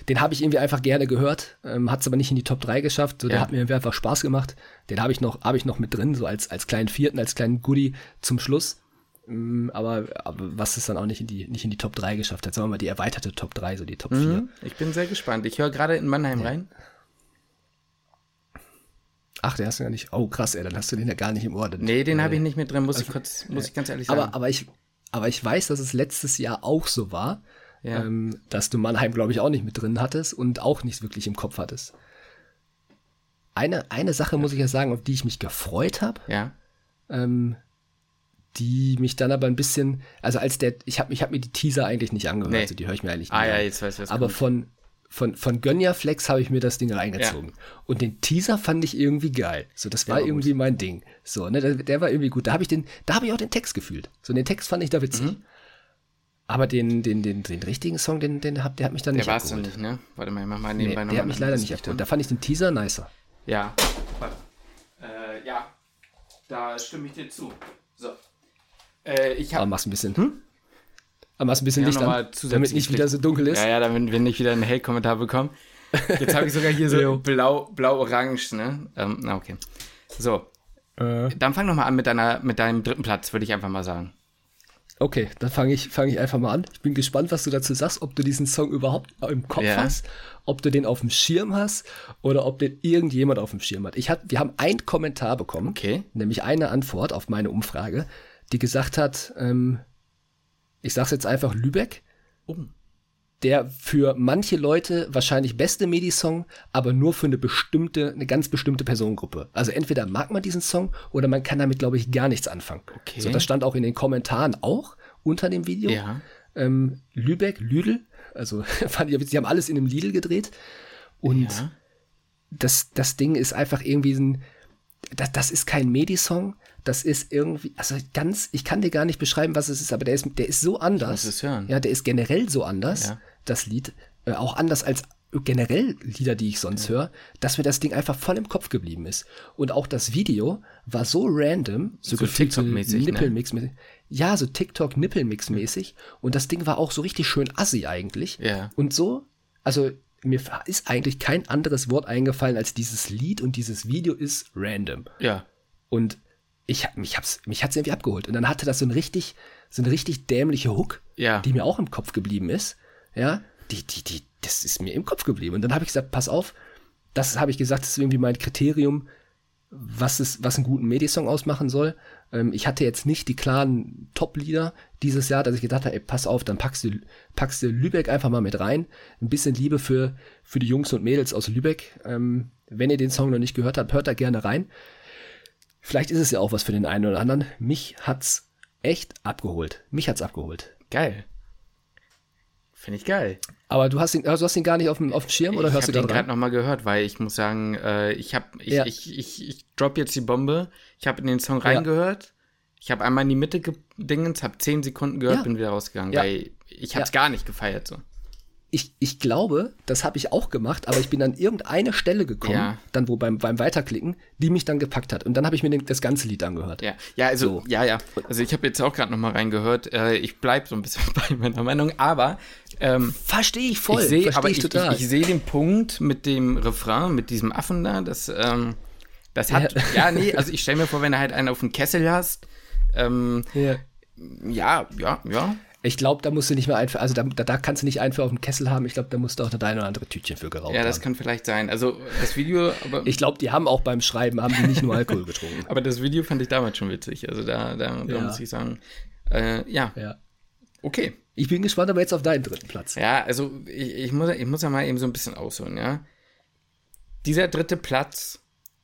den habe ich irgendwie einfach gerne gehört, ähm, hat es aber nicht in die Top 3 geschafft. So, Der Ja. hat mir irgendwie einfach Spaß gemacht. Den habe ich, noch hab ich noch mit drin, so als, als kleinen vierten, als kleinen Goodie zum Schluss. Ähm, aber, aber was es dann auch nicht in die, nicht in die Top 3 geschafft hat. Sagen wir mal die erweiterte Top 3, so die Top 4. Mhm. Ich bin sehr gespannt. Ich höre gerade in Mannheim rein. Ach, der hast du ja nicht. Oh, krass, ey, dann hast du den ja gar nicht im Ohr. Dann- Nee, den habe ich nicht mit drin, muss ich kurz, muss ich ganz ehrlich sagen. aber, aber, ich, aber ich weiß, dass es letztes Jahr auch so war, Ja. ähm, dass du Mannheim, glaube ich, auch nicht mit drin hattest und auch nicht wirklich im Kopf hattest. Eine, eine Sache muss ich ja sagen, auf die ich mich gefreut habe, ja. ähm, die mich dann aber ein bisschen, also als der, ich habe ich hab mir die Teaser eigentlich nicht angehört, Nee. also die höre ich mir eigentlich Ah nicht ja, an. jetzt weiß ich was. Aber kommt. von, von, von Gönja Flex habe ich mir das Ding reingezogen. Und den Teaser fand ich irgendwie geil. So, das war war irgendwie mein Ding. So, ne, der, der war irgendwie gut. Da habe ich den, da habe ich auch den Text gefühlt. So, den Text fand ich da witzig. Mhm. Aber den, den, den, den richtigen Song, den, den hab, der hat mich dann der nicht war es dann abgeholt. nicht, ne? Warte mal, ich mach mal Nee, nebenbei der nochmal hat mich leider nicht abgeholt. Da fand ich den Teaser nicer. Ja. Warte. Äh, ja. Da stimme ich dir zu. So. Äh, ich Aber habe machst ein bisschen. Hm? Aber machst ein bisschen Ja, Licht nochmal an, damit nicht wieder so dunkel ist. Ja, ja, damit wir nicht wieder einen Hate-Kommentar bekommen. Jetzt habe ich sogar hier so [laughs] Jo. blau, blau-orange, ne? Ähm, na, okay. So, Äh, dann fang noch mal an mit, deiner, mit deinem dritten Platz, würde ich einfach mal sagen. okay, dann fange ich, fang ich einfach mal an. Ich bin gespannt, was du dazu sagst, ob du diesen Song überhaupt im Kopf Ja. hast, ob du den auf dem Schirm hast oder ob den irgendjemand auf dem Schirm hat. Ich hab, wir haben einen Kommentar bekommen, Okay. nämlich eine Antwort auf meine Umfrage, die gesagt hat, ähm, ich sag's jetzt einfach Lübeck, Oh. der für manche Leute wahrscheinlich beste Medi-Song, aber nur für eine bestimmte, eine ganz bestimmte Personengruppe. Also entweder mag man diesen Song oder man kann damit, glaube ich, gar nichts anfangen. Okay. So, das stand auch in den Kommentaren auch unter dem Video. Ja. Ähm, Lübeck, Lüdel, also [laughs] fand ich, sie haben alles in einem Lidl gedreht. Und Ja. das, das Ding ist einfach irgendwie ein, das, das ist kein Medi-Song, das ist irgendwie, also ganz, ich kann dir gar nicht beschreiben, was es ist, aber der ist, der ist so anders. muss es hören. Ja, der ist generell so anders, Ja. das Lied, äh, auch anders als generell Lieder, die ich sonst höre, dass mir das Ding einfach voll im Kopf geblieben ist. Und auch das Video war so random, so, So TikTok-mäßig, ne? Nippelmix-mäßig. Ja, so TikTok-Nippelmix-mäßig. Und das Ding war auch so richtig schön assi eigentlich. Ja. Und so, also mir ist eigentlich kein anderes Wort eingefallen als dieses Lied und dieses Video ist random. Ja. Und ich mich hab's, mich hat's irgendwie abgeholt. Und dann hatte das so ein richtig, so eine richtig dämliche Hook, Ja. die mir auch im Kopf geblieben ist. Ja, die, die, die, das ist mir im Kopf geblieben. Und dann habe ich gesagt, pass auf, das habe ich gesagt, das ist irgendwie mein Kriterium. was, es, was einen guten Medisong ausmachen soll. Ähm, ich hatte jetzt nicht die klaren Top-Lieder dieses Jahr, dass ich gedacht habe, ey, pass auf, dann packst du, packst du Lübeck einfach mal mit rein. Ein bisschen Liebe für, für die Jungs und Mädels aus Lübeck. Ähm, wenn ihr den Song noch nicht gehört habt, hört da gerne rein. Vielleicht ist es ja auch was für den einen oder anderen. Mich hat's echt abgeholt. Mich hat's abgeholt. Geil. Finde ich geil. Aber du hast ihn, also du hast ihn gar nicht auf dem, auf dem Schirm oder ich hörst du gerade gerade rein? nochmal gehört, weil ich muss sagen, äh, ich habe, ich, Ja. ich, ich, ich drop jetzt die Bombe. Ich habe in den Song reingehört. Ich habe einmal in die Mitte gedingens, habe zehn Sekunden gehört, Ja. bin wieder rausgegangen, Ja. weil ich habe es Ja. gar nicht gefeiert so. Ich, ich glaube, das habe ich auch gemacht, aber ich bin an irgendeine Stelle gekommen, Ja. dann wo beim, beim Weiterklicken, die mich dann gepackt hat. Und dann habe ich mir den, das ganze Lied angehört. Ja, ja, also, So. ja, ja. Also ich habe jetzt auch gerade nochmal reingehört. Äh, ich bleib so ein bisschen [laughs] bei meiner Meinung, aber ähm, Verstehe ich voll. ich verstehe aber ich ich, ich, ich sehe den Punkt mit dem Refrain, mit diesem Affen da, das, ähm, das hat, Ja. ja, nee, also ich stelle mir vor, wenn du halt einen auf dem Kessel hast, ähm, ja. ja, ja, ja, Ich glaube, da musst du nicht mehr einfach, also da, da, kannst du nicht einfach auf dem Kessel haben. Ich glaube, da musst du auch das eine oder andere Tütchen für geraucht ja, das haben. kann vielleicht sein. Also das Video, aber, Ich glaube, die haben auch beim Schreiben, haben die nicht nur Alkohol [laughs] getrunken. aber das Video fand ich damals schon witzig. Also da, da, da Ja. muss ich sagen, äh, ja, Ja. okay. Ich bin gespannt, aber jetzt auf deinen dritten Platz. Ja, also ich, ich, muss, ich muss ja mal eben so ein bisschen ausholen, ja. Dieser dritte Platz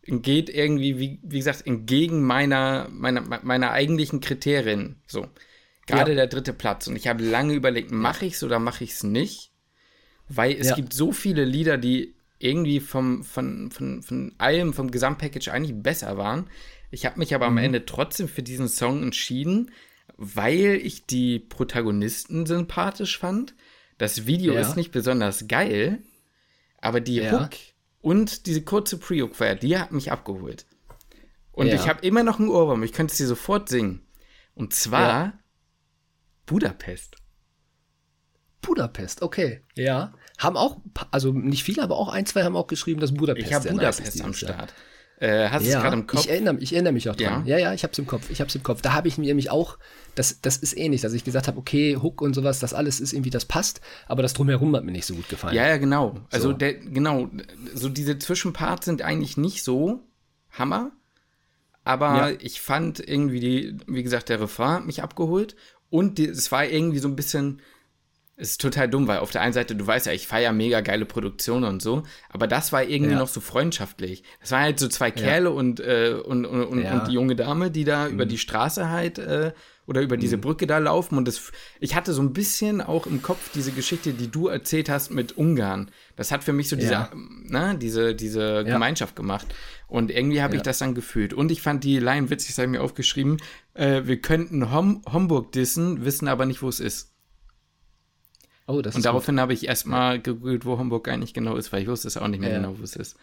geht irgendwie, wie, wie gesagt, entgegen meiner, meiner, meiner eigentlichen Kriterien. So. Gerade Ja. der dritte Platz. Und ich habe lange überlegt, mache ich es oder mache ich es nicht? Weil es Ja. gibt so viele Lieder, die irgendwie vom, von, von, von allem, vom Gesamtpackage eigentlich besser waren. Ich habe mich aber Mhm. am Ende trotzdem für diesen Song entschieden, weil ich die Protagonisten sympathisch fand. Das Video Ja. ist nicht besonders geil, aber die Ja. Hook und diese kurze Pre-Hook, die hat mich abgeholt. Und Ja. ich habe immer noch einen Ohrwurm, ich könnte es dir sofort singen. Und zwar. Budapest. Budapest, okay. Ja. Haben auch, also nicht viele, aber auch ein, zwei haben auch geschrieben, dass Budapest Ich habe nice Budapest ist am. Start. Äh, hast du es Ja, gerade im Kopf? ich erinnere, ich erinnere mich auch dran. Ja? Ja, ja, ich hab's im Kopf. Ich hab's im Kopf. Da habe ich mir nämlich auch, das, das ist ähnlich, dass ich gesagt habe, okay, Hook und sowas, das alles ist irgendwie, das passt, aber das drumherum hat mir nicht so gut gefallen. Ja, ja, genau. Also So. der, genau, so diese Zwischenparts sind eigentlich nicht so Hammer. Aber Ja. ich fand irgendwie die, wie gesagt, der Refrain hat mich abgeholt. Und es war irgendwie so ein bisschen, es ist total dumm, weil auf der einen Seite, du weißt ja, ich feiere mega geile Produktionen und so, aber das war irgendwie Ja. noch so freundschaftlich. Das waren halt so zwei Kerle und, äh, und, und, und, Ja. Mhm. und die junge Dame, die da über die Straße halt äh, oder über diese Brücke da laufen. Und das, ich hatte so ein bisschen auch im Kopf diese Geschichte, die du erzählt hast mit Ungarn. Das hat für mich so diese, Ja. ne, diese, diese Gemeinschaft gemacht. Und irgendwie habe ich Ja. das dann gefühlt. Und ich fand die Line witzig, das habe ich mir aufgeschrieben. Äh, wir könnten Hom Homburg dissen, wissen aber nicht, wo es ist. Oh, das Und ist daraufhin habe ich erstmal gegoogelt, wo Hamburg eigentlich genau ist, weil ich wusste es auch nicht mehr Ja. genau, wo es ist.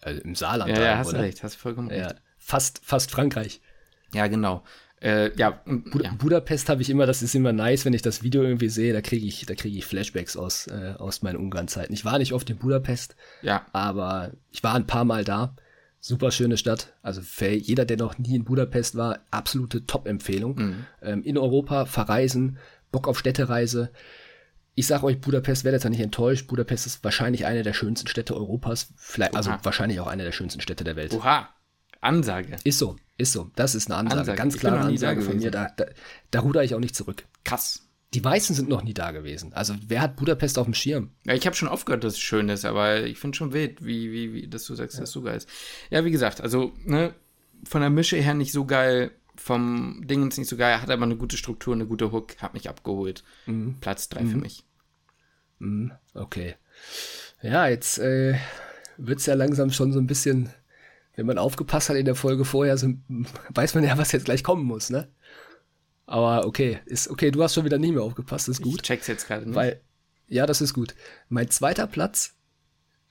Also im Saarland. Ja, ja, hast du oder? recht, hast vollkommen Ja, recht. fast, fast Frankreich. Ja, genau. Äh, ja, Bud ja. Budapest habe ich immer, das ist immer nice, wenn ich das Video irgendwie sehe, da kriege ich, da kriege ich Flashbacks aus, äh, aus meinen Ungarn-Zeiten. Ich war nicht oft in Budapest, ja, aber ich war ein paar Mal da. Super schöne Stadt. Also für jeder, der noch nie in Budapest war, absolute Top-Empfehlung. Mhm. Ähm, in Europa verreisen, Bock auf Städtereise. Ich sag euch, Budapest werdet ihr nicht enttäuscht. Budapest ist wahrscheinlich eine der schönsten Städte Europas. Vielleicht, also wahrscheinlich auch eine der schönsten Städte der Welt. oha, Ansage. Ist so, ist so. Das ist eine Ansage. Ansage. Ganz klare da Ansage von mir. Da, da, da ruder ich auch nicht zurück. Krass. Die Weißen sind noch nie da gewesen. Also wer hat Budapest auf dem Schirm? Ja, ich habe schon oft gehört, dass es schön ist, aber ich finde schon wild, wie, wie, wie, dass du sagst, dass es so geil ist. Ja, wie gesagt, also, ne, von der Mische her nicht so geil, vom Dingens nicht so geil, hat aber eine gute Struktur, eine gute Hook, hat mich abgeholt. Mhm. Platz 3 für mich. Okay. Ja, jetzt äh, wird es ja langsam schon so ein bisschen, wenn man aufgepasst hat in der Folge vorher, so, weiß man ja, was jetzt gleich kommen muss, ne? Aber okay, ist okay, du hast schon wieder nicht mehr aufgepasst, ist Ich gut. check's jetzt gerade nicht. Weil, ja, das ist gut. Mein zweiter Platz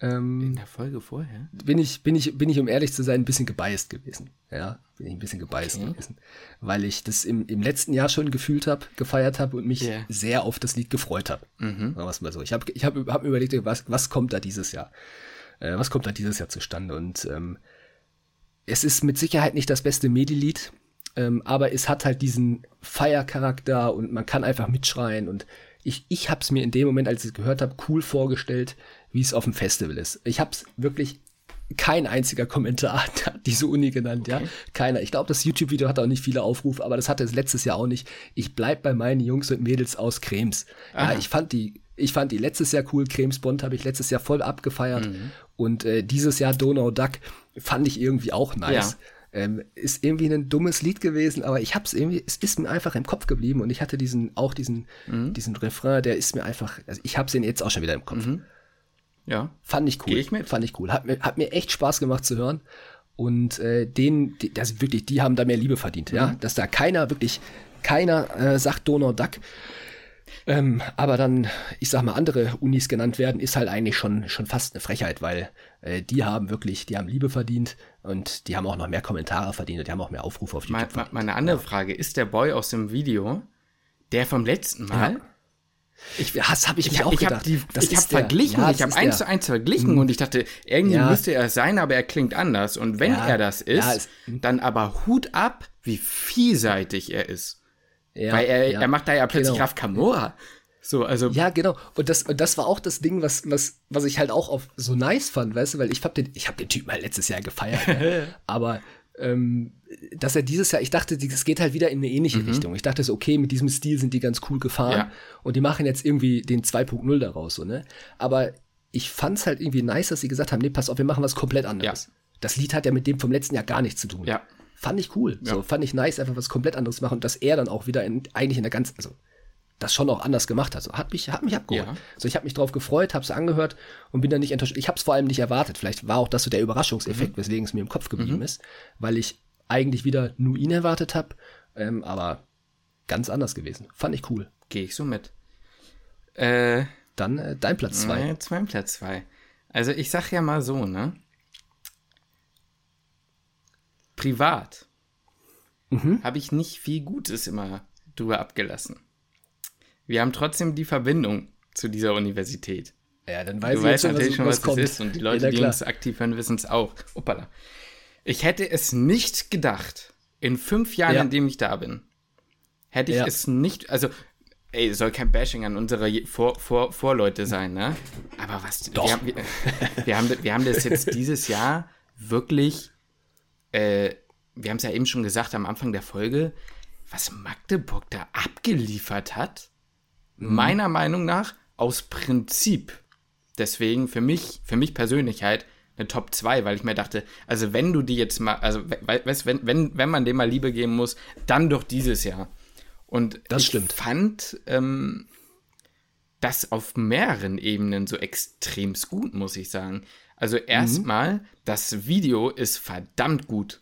ähm, In der Folge vorher? bin ich, bin ich, bin ich, um ehrlich zu sein, ein bisschen gebiased gewesen. Ja, bin ich ein bisschen gebiased Okay. gewesen. Weil ich das im, im letzten Jahr schon gefühlt habe, gefeiert habe und mich Ja. sehr auf das Lied gefreut habe. Mhm. Sagen wir es mal so. Ich habe ich hab, hab mir überlegt, was, was kommt da dieses Jahr? Äh, was kommt da dieses Jahr zustande? Und ähm, es ist mit Sicherheit nicht das beste Medi-Lied, ähm, aber es hat halt diesen Feiercharakter und man kann einfach mitschreien und ich, ich habe es mir in dem Moment, als ich es gehört habe, cool vorgestellt, wie es auf dem Festival ist. Ich habe es wirklich kein einziger Kommentar [laughs] hat diese Uni genannt, okay. ja. Keiner. Ich glaube, das YouTube-Video hat auch nicht viele Aufrufe, aber das hatte es letztes Jahr auch nicht. Ich bleib bei meinen Jungs und Mädels aus Krems. Aha. Ja, ich fand die, ich fand die letztes Jahr cool. Krems Bond habe ich letztes Jahr voll abgefeiert. Mhm. Und äh, dieses Jahr Donau Duck fand ich irgendwie auch nice. Ja. Ähm, ist irgendwie ein dummes Lied gewesen, aber ich hab's irgendwie, es ist mir einfach im Kopf geblieben und ich hatte diesen, auch diesen, mhm. diesen Refrain, der ist mir einfach, also ich hab's ihn jetzt auch schon wieder im Kopf. Mhm. Ja. Fand ich cool. Geh ich mit? Fand ich cool. Hat mir, hat mir echt Spaß gemacht zu hören. Und äh, den, die, das wirklich, die haben da mehr Liebe verdient, mhm. ja. Dass da keiner, wirklich, keiner äh, sagt Donau Duck. Ähm, aber dann, ich sag mal, andere Unis genannt werden, ist halt eigentlich schon, schon fast eine Frechheit, weil äh, die haben wirklich, die haben Liebe verdient und die haben auch noch mehr Kommentare verdient und die haben auch mehr Aufrufe auf YouTube. Me meine andere ja. Frage, ist der Boy aus dem Video der vom letzten Mal? Ja. Ich, das habe ich, ich mir auch ich gedacht. Hab die, das ich habe verglichen, ja, ich habe eins zu eins verglichen hm. und ich dachte, irgendwie ja. müsste er sein, aber er klingt anders. Und wenn ja. er das ist, ist, dann aber Hut ab, wie vielseitig er ist. Weil er, er macht da ja plötzlich genau. Raf Kamora. So, also. Ja, genau. Und das, und das war auch das Ding, was, was, was ich halt auch auf so nice fand, weißt du, weil ich hab den, ich hab den Typen halt letztes Jahr gefeiert. ne? [laughs] Aber ähm, dass er dieses Jahr, ich dachte, es geht halt wieder in eine ähnliche mhm. Richtung. Ich dachte so, okay, mit diesem Stil sind die ganz cool gefahren ja. und die machen jetzt irgendwie den 2.0 daraus, so, ne? Aber ich fand es halt irgendwie nice, dass sie gesagt haben, nee, pass auf, wir machen was komplett anderes. Ja. Das Lied hat ja mit dem vom letzten Jahr gar nichts zu tun. Ja. Fand ich cool. Ja. So, fand ich nice, einfach was komplett anderes machen und dass er dann auch wieder in, eigentlich in der ganzen, also das schon auch anders gemacht hat. So, hat mich, hat mich abgeholt. Ja. So, ich habe mich drauf gefreut, habe es angehört und bin dann nicht enttäuscht. Ich habe es vor allem nicht erwartet. Vielleicht war auch das so der Überraschungseffekt, mhm. weswegen es mir im Kopf geblieben mhm. ist, weil ich eigentlich wieder nur ihn erwartet habe, ähm, aber ganz anders gewesen. Fand ich cool. Gehe ich so mit. Äh, Dann äh, dein Platz zwei. Äh, mein Platz zwei. Also ich sag ja mal so, ne? Privat mhm. habe ich nicht viel Gutes immer drüber abgelassen. Wir haben trotzdem die Verbindung zu dieser Universität. Ja, dann weiß du ich weißt schon, natürlich schon, was, was das ist. Und die [laughs] Leute, ja, die uns aktiv hören, wissen es auch. Hoppala. Ich hätte es nicht gedacht, in fünf Jahren, ja. in dem ich da bin, hätte ich ja. es nicht, also, ey, soll kein Bashing an unsere Vor Vor Vorleute sein, ne? Aber was, Doch. Wir, haben, wir, [laughs] wir, haben, wir haben das jetzt dieses Jahr wirklich, äh, wir haben es ja eben schon gesagt am Anfang der Folge, was Magdeburg da abgeliefert hat, mhm. meiner Meinung nach aus Prinzip. Deswegen für mich, für mich persönlich halt eine Top 2, weil ich mir dachte, also wenn du die jetzt mal, also weißt, wenn, wenn, wenn man dem mal Liebe geben muss, dann doch dieses Jahr. Und das ich stimmt. fand ähm, das auf mehreren Ebenen so extremst gut, muss ich sagen. Also erstmal, mhm. das Video ist verdammt gut.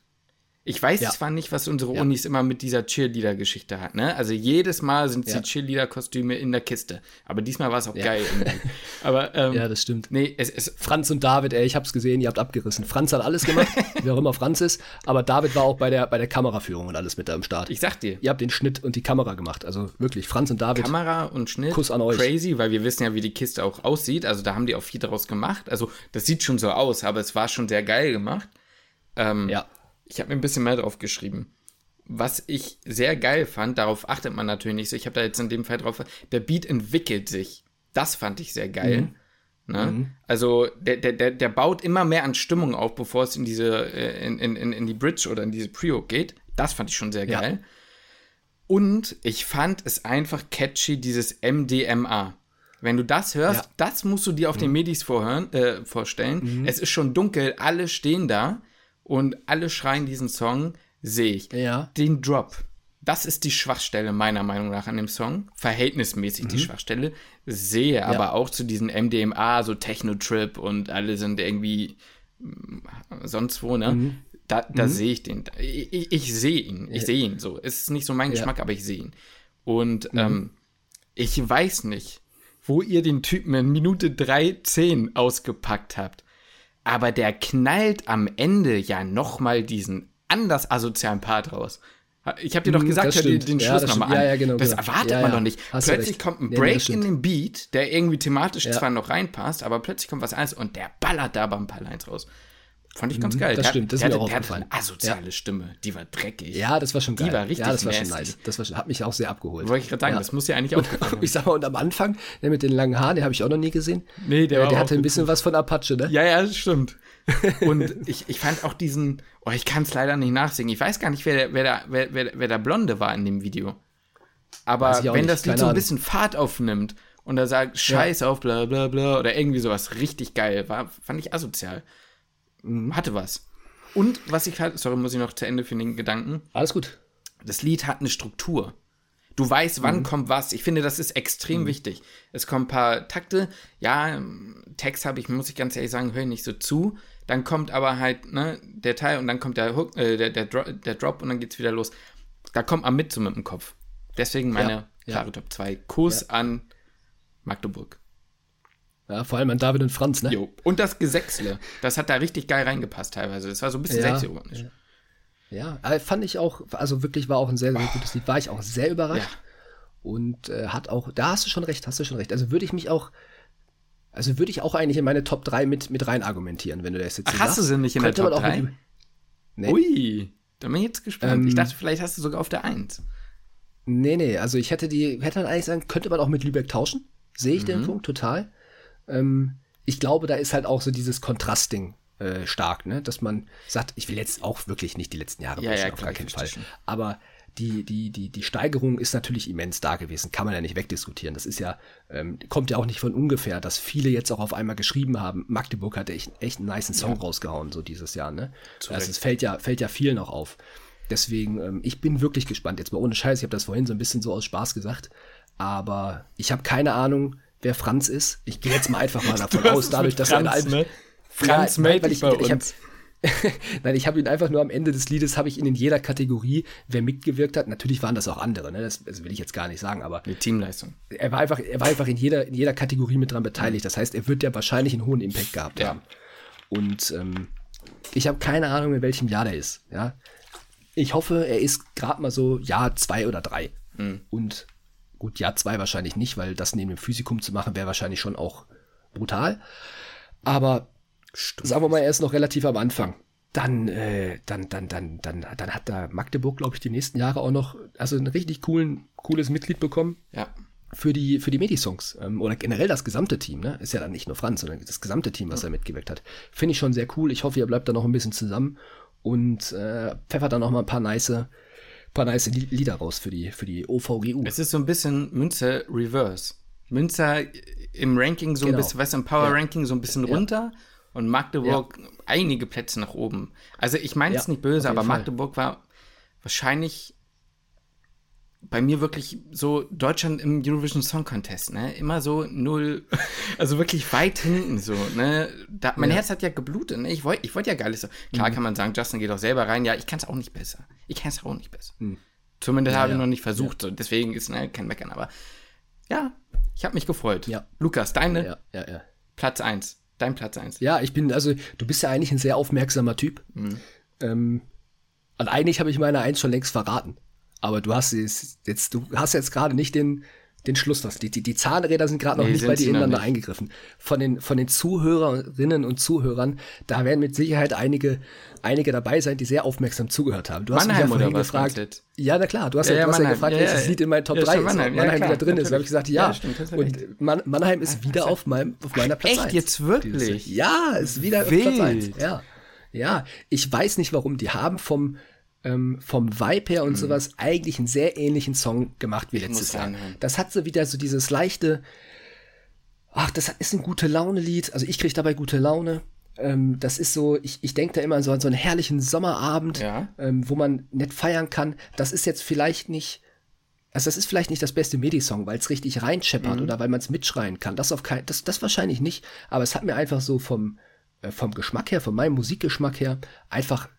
Ich weiß ja. zwar nicht, was unsere Unis immer mit dieser Cheerleader-Geschichte hat, ne? Also jedes Mal sind ja. die Cheerleader-Kostüme in der Kiste. Aber diesmal war es auch ja. geil. [laughs] Aber, ähm, ja, das stimmt. Nee, es, es Franz und David, ey, ich hab's gesehen, ihr habt abgerissen. Franz hat alles gemacht, [laughs] wie auch immer Franz ist, aber David war auch bei der, bei der Kameraführung und alles mit da im Start. Ich sag dir. Ihr habt den Schnitt und die Kamera gemacht. Also wirklich, Franz und David. Kamera und Schnitt. Kuss an euch. Crazy, weil wir wissen ja, wie die Kiste auch aussieht. Also da haben die auch viel daraus gemacht. Also das sieht schon so aus, aber es war schon sehr geil gemacht. Ähm, ja. Ich habe mir ein bisschen mehr drauf geschrieben. Was ich sehr geil fand, darauf achtet man natürlich nicht so, ich habe da jetzt in dem Fall drauf, der Beat entwickelt sich. Das fand ich sehr geil. Mhm. Ne? Mhm. Also der, der, der baut immer mehr an Stimmung auf, bevor es in diese, äh, in, in, in die Bridge oder in diese Pre-Hook geht. Das fand ich schon sehr geil. Ja. Und ich fand es einfach catchy, dieses MDMA. Wenn du das hörst, ja. das musst du dir auf mhm. den Medis vorhören, äh, vorstellen. Mhm. Es ist schon dunkel, alle stehen da und alle schreien diesen Song, sehe ich. Ja. Den Drop. Das ist die Schwachstelle meiner Meinung nach an dem Song. Verhältnismäßig mhm. die Schwachstelle. Sehe ja. aber auch zu diesen MDMA, so Techno-Trip und alle sind irgendwie mm, sonst wo, ne? Mhm. Da, da mhm. sehe ich den. Ich, ich, ich sehe ihn. Ich sehe ihn so. Es ist nicht so mein ja. Geschmack, aber ich sehe ihn. Und mhm. ähm, ich weiß nicht, wo ihr den Typen in Minute 3.10 ausgepackt habt aber der knallt am Ende ja nochmal diesen anders asozialen Part raus. Ich habe dir doch hm, gesagt, hör dir den Schluss ja, nochmal an. Ja, ja, genau, das genau. erwartet ja, man doch nicht. Hast plötzlich kommt ein Break in den Beat, der irgendwie thematisch zwar noch reinpasst, aber plötzlich kommt was anderes und der ballert da beim paar Lines raus. Fand ich ganz mhm, geil. Das der, stimmt, das ist mir auch aufgefallen. Eine asoziale ja. Stimme, die war dreckig. Ja, das war schon geil. Die war richtig Ja, das war schon nice. Das war, hat mich auch sehr abgeholt. Wollte ich gerade sagen, ja. das muss ja eigentlich auch [laughs] Ich sag mal, und am Anfang, der mit den langen Haaren, den habe ich auch noch nie gesehen. Nee, der, äh, der hatte ein bisschen was von Apache, ne? Ja, ja, das stimmt. [laughs] Und ich, ich fand auch diesen, oh, ich kann es leider nicht nachsingen. Ich weiß gar nicht, wer der, wer, der, wer, wer, wer der Blonde war in dem Video. Aber wenn nicht, das Lied so ein bisschen Fahrt aufnimmt und er sagt, Scheiß ja. auf, bla bla bla, oder irgendwie sowas, richtig geil, war, fand ich asozial. Hatte was. Und was ich halt, sorry, muss ich noch zu Ende für den Gedanken. Alles gut. Das Lied hat eine Struktur. Du weißt, wann mhm. kommt was. Ich finde, das ist extrem mhm. wichtig. Es kommen ein paar Takte. Ja, Text habe ich, muss ich ganz ehrlich sagen, höre ich nicht so zu. Dann kommt aber halt ne, der Teil und dann kommt der, Hook, äh, der, der, Dro der Drop und dann geht's wieder los. Da kommt man mit so mit dem Kopf. Deswegen meine ja, klare ja. Top 2. Kuss ja. an Magdeburg. Ja, vor allem an David und Franz, ne? Jo. Und das Gesächsle, das hat da richtig geil reingepasst teilweise. Das war so ein bisschen ja, selbstironisch. Ja. ja, fand ich auch, also wirklich war auch ein sehr, sehr oh. gutes Lied. War ich auch sehr überrascht. Ja. Und äh, hat auch, da hast du schon recht, hast du schon recht. Also würde ich mich auch, also würde ich auch eigentlich in meine Top 3 mit, mit rein argumentieren, wenn du das jetzt Ach, hast du sie nicht in der Top 3? Nee. Ui, da bin ich jetzt gespannt. Ähm, ich dachte, vielleicht hast du sogar auf der 1. Nee, nee, also ich hätte die, hätte dann eigentlich sagen, könnte man auch mit Lübeck tauschen. Sehe ich mhm. den Punkt total. Ähm, ich glaube, da ist halt auch so dieses Kontrastding äh, stark, ne? Dass man sagt, ich will jetzt auch wirklich nicht die letzten Jahre ja, ja, auf gar keinen Fall. Aber die, die, die, die Steigerung ist natürlich immens da gewesen, kann man ja nicht wegdiskutieren. Das ist ja, ähm, kommt ja auch nicht von ungefähr, dass viele jetzt auch auf einmal geschrieben haben, Magdeburg hat echt, echt einen nice Song ja. rausgehauen, so dieses Jahr, ne? Also es fällt ja, fällt ja vielen auch auf. Deswegen, ähm, ich bin wirklich gespannt. Jetzt mal ohne Scheiß, ich habe das vorhin so ein bisschen so aus Spaß gesagt. Aber ich habe keine Ahnung, wer Franz ist. Ich gehe jetzt mal einfach mal [laughs] davon aus, dadurch, dass Franz, er ein Album. Ne? Franz ja, meldet ich, bei ich, uns. [laughs] Nein, ich habe ihn einfach nur am Ende des Liedes, habe ich ihn in jeder Kategorie, wer mitgewirkt hat. Natürlich waren das auch andere, ne? das, das will ich jetzt gar nicht sagen, aber. Eine Teamleistung. Er war einfach, er war einfach in jeder, in jeder Kategorie mit dran beteiligt. Das heißt, er wird ja wahrscheinlich einen hohen Impact gehabt ja. haben. Und ähm, ich habe keine Ahnung, in welchem Jahr der ist. Ja? Ich hoffe, er ist gerade mal so Jahr zwei oder drei. Mhm. Und gut, Jahr zwei wahrscheinlich nicht, weil das neben dem Physikum zu machen, wäre wahrscheinlich schon auch brutal. Aber Stimmt. sagen wir mal, er ist noch relativ am Anfang. Dann, äh, dann, dann, dann, dann, dann hat da Magdeburg, glaube ich, die nächsten Jahre auch noch, also ein richtig coolen, cooles Mitglied bekommen. Ja. Für die, für die Medi-Songs. Ähm, oder generell das gesamte Team, ne? Ist ja dann nicht nur Franz, sondern das gesamte Team, was ja. er mitgewirkt hat. Finde ich schon sehr cool. Ich hoffe, ihr bleibt da noch ein bisschen zusammen und äh, pfeffert da noch mal ein paar nice, paar nice Lieder raus für die, für die OVGU. Es ist so ein bisschen Münzer Reverse. Münzer im Ranking so genau. ein bisschen, was im Power Ranking so ein bisschen runter ja. und Magdeburg ja. einige Plätze nach oben. Also ich meine es nicht böse, aber Fall. Magdeburg war wahrscheinlich bei mir wirklich so Deutschland im Eurovision Song Contest, ne? Immer so null, [laughs] also wirklich weit hinten so, ne? Da, mein ja. Herz hat ja geblutet, ne? Ich wollte ich wollt ja so. Klar mhm. kann man sagen, Justin geht auch selber rein. Ja, ich kann es auch nicht besser. Ich kann es auch nicht besser. Mhm. Zumindest ja, habe ich noch nicht versucht. So. Deswegen ist ne, kein Meckern. Aber ja, ich habe mich gefreut. Ja. Lukas, deine ja, ja, ja. Platz 1. Dein Platz 1. Ja, ich bin, also du bist ja eigentlich ein sehr aufmerksamer Typ. Mhm. Ähm, und eigentlich habe ich meine Eins schon längst verraten. Aber du hast jetzt, du hast jetzt gerade nicht den, den Schluss. Die, die, die Zahnräder sind gerade noch nee, nicht bei dir ineinander eingegriffen. Von den, von den Zuhörerinnen und Zuhörern, da werden mit Sicherheit einige, einige dabei sein, die sehr aufmerksam zugehört haben. Du hast Mannheim mich ja vorhin gefragt. Ja, na klar, du hast ja, ja, du hast ja gefragt, welches Lied in meinen Top ja, 3 ist. Mannheim, Mannheim wieder drin ist. Da habe ich gesagt, ja. stimmt, und Man Mannheim ist wieder auf, meinem, auf meiner Platz Echt, 1. jetzt wirklich? Ja, ist wieder Wild. auf Platz 1. Ja. Ja, ich weiß nicht warum. Die haben vom, ähm, vom Vibe her und mhm. sowas eigentlich einen sehr ähnlichen Song gemacht wie letztes Jahr. Das hat so wieder so dieses leichte, ach, das ist ein gute Laune-Lied. Also ich kriege dabei gute Laune. Ähm, das ist so, ich, ich denke da immer an so, an so einen herrlichen Sommerabend, ja. ähm, wo man nett feiern kann. Das ist jetzt vielleicht nicht, also das ist vielleicht nicht das beste Medi-Song, weil es richtig reinscheppert mhm. oder weil man es mitschreien kann. Das auf kein, das, das wahrscheinlich nicht. Aber es hat mir einfach so vom, äh, vom Geschmack her, von meinem Musikgeschmack her, einfach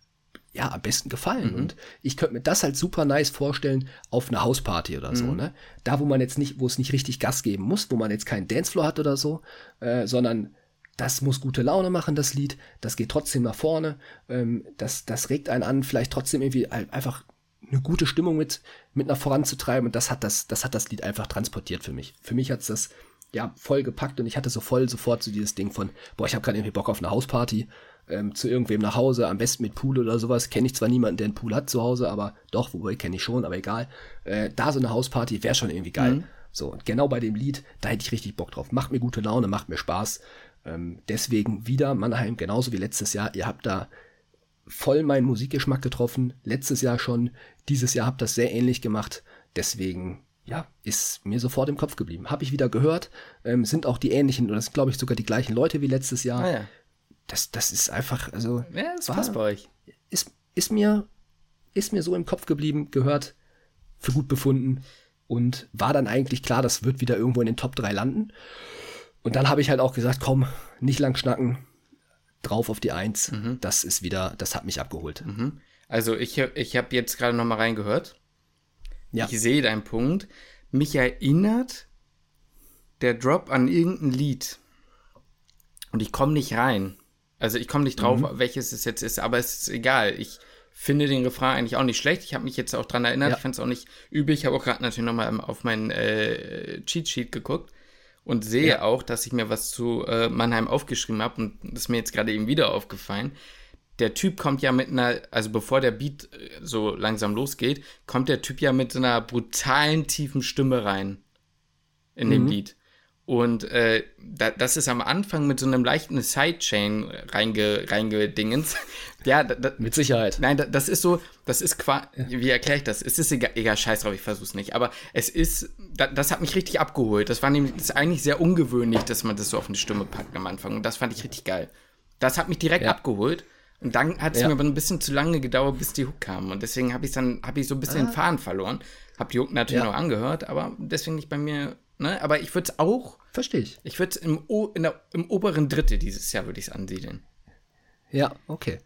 ja, am besten gefallen. Mhm. Und ich könnte mir das halt super nice vorstellen auf einer Hausparty oder so, mhm. ne? Da, wo man jetzt nicht, wo es nicht richtig Gas geben muss, wo man jetzt keinen Dancefloor hat oder so, äh, sondern das muss gute Laune machen, das Lied, das geht trotzdem nach vorne, ähm, das, das regt einen an, vielleicht trotzdem irgendwie einfach eine gute Stimmung mit, mit nach voranzutreiben und das hat das, das hat das Lied einfach transportiert für mich. Für mich hat's das, ja, voll gepackt und ich hatte so voll sofort so dieses Ding von, boah, ich habe gerade irgendwie Bock auf eine Hausparty ähm, zu irgendwem nach Hause, am besten mit Pool oder sowas. Kenne ich zwar niemanden, der einen Pool hat zu Hause, aber doch, wobei kenne ich schon, aber egal. Äh, da so eine Hausparty wäre schon irgendwie geil. Mhm. So, und genau bei dem Lied, da hätte ich richtig Bock drauf. Macht mir gute Laune, macht mir Spaß. Ähm, deswegen wieder Mannheim, genauso wie letztes Jahr. Ihr habt da voll meinen Musikgeschmack getroffen. Letztes Jahr schon. Dieses Jahr habt das sehr ähnlich gemacht. Deswegen, ja, ist mir sofort im Kopf geblieben. Habe ich wieder gehört. Ähm, sind auch die ähnlichen, oder das sind, glaube ich, sogar die gleichen Leute wie letztes Jahr. Ah, ja. Das, das ist einfach, also. Ja, das war- passt bei euch. Ist, ist mir, ist mir so im Kopf geblieben, gehört, für gut befunden. Und war dann eigentlich klar, das wird wieder irgendwo in den Top 3 landen. Und dann habe ich halt auch gesagt, komm, nicht lang schnacken, drauf auf die Eins. Das ist wieder, das hat mich abgeholt. Also ich, hab- ich habe jetzt gerade noch mal reingehört. Ja. Ich sehe deinen Punkt. Mich erinnert der Drop an irgendein Lied. Und ich komme nicht rein. Also ich komme nicht drauf, Mhm. welches es jetzt ist, aber es ist egal. Ich finde den Refrain eigentlich auch nicht schlecht. Ich habe mich jetzt auch dran erinnert. Ja. Ich fand es auch nicht übel. Ich habe auch gerade natürlich nochmal auf mein äh, Cheat Sheet geguckt und sehe Ja. auch, dass ich mir was zu äh, Mannheim aufgeschrieben habe und das ist mir jetzt gerade eben wieder aufgefallen. Der Typ kommt ja mit einer, also bevor der Beat äh, so langsam losgeht, kommt der Typ ja mit einer brutalen, tiefen Stimme rein in dem Lied. Und äh, da, das ist am Anfang mit so einem leichten Sidechain reinge, reingedingens. [laughs] Ja, da, da, Mit Sicherheit. Nein, da- das ist so, das ist quasi, wie erkläre ich das? Es ist egal, egal scheiß drauf, ich versuch's nicht. Aber es ist, da, das hat mich richtig abgeholt. Das war nämlich, das ist eigentlich sehr ungewöhnlich, dass man das so auf eine Stimme packt am Anfang. Und das fand ich richtig geil. Das hat mich direkt Ja. abgeholt. Und dann hat es Ja. mir aber ein bisschen zu lange gedauert, bis die Hook kam. Und deswegen habe ich dann, habe ich so ein bisschen den Faden verloren. Hab die Hook natürlich Ja. noch angehört, aber deswegen nicht bei mir, ne? Aber ich würde es auch, Verstehe ich. ich würde es im, O- in der, im oberen Drittel dieses Jahr würde ich es ansiedeln. Ja, okay.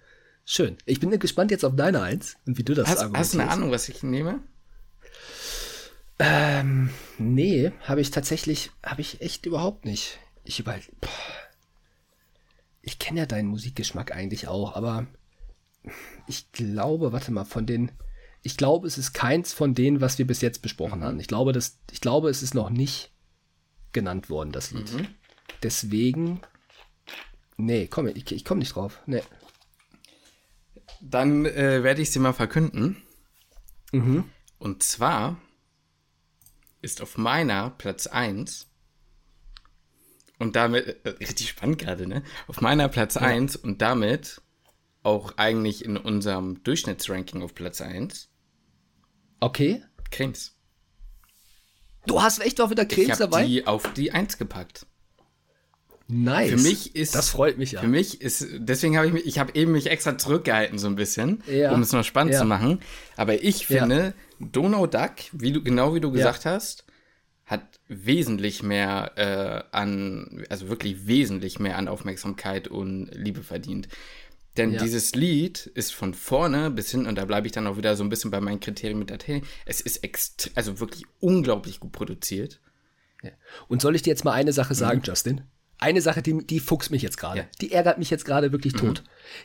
Schön. Ich bin gespannt jetzt auf deine Eins und wie du das Hast, hast du eine argumentierst. Ahnung, was ich nehme? Ähm, nee, habe ich tatsächlich, habe ich echt überhaupt nicht. Ich über, boah. ich kenne ja deinen Musikgeschmack eigentlich auch, aber ich glaube, warte mal, von den, ich glaube, es ist keins von denen, was wir bis jetzt besprochen haben. Ich glaube, das, ich glaube, es ist noch nicht genannt worden, das Lied. Deswegen, nee, komm, ich, ich komme nicht drauf. Nee. Dann äh, werde ich sie mal verkünden. Mhm. Und zwar ist auf meiner Platz 1 und damit, äh, richtig spannend gerade, ne? Auf meiner Platz 1 und damit auch eigentlich in unserem Durchschnittsranking auf Platz 1 Okay. Cremes. Du hast echt auch wieder Ich Cremes habe dabei? die auf die 1 gepackt. nice. Für mich ist Das freut mich ja. Für mich ist, deswegen habe ich mich, ich habe eben mich extra zurückgehalten so ein bisschen, Ja. um es noch spannend Ja. zu machen. Aber ich Ja. finde, Donau Duck, wie du, genau wie du gesagt hast, hat wesentlich mehr äh, an, also wirklich wesentlich mehr an Aufmerksamkeit und Liebe verdient. Denn Ja. dieses Lied ist von vorne bis hin, und da bleibe ich dann auch wieder so ein bisschen bei meinen Kriterien mit der Tele, es ist also wirklich unglaublich gut produziert. Und soll ich dir jetzt mal eine Sache sagen, Justin? Eine Sache, die, die fuchst mich jetzt gerade. Mhm. Ja. Mhm. Die ärgert mich jetzt gerade wirklich tot.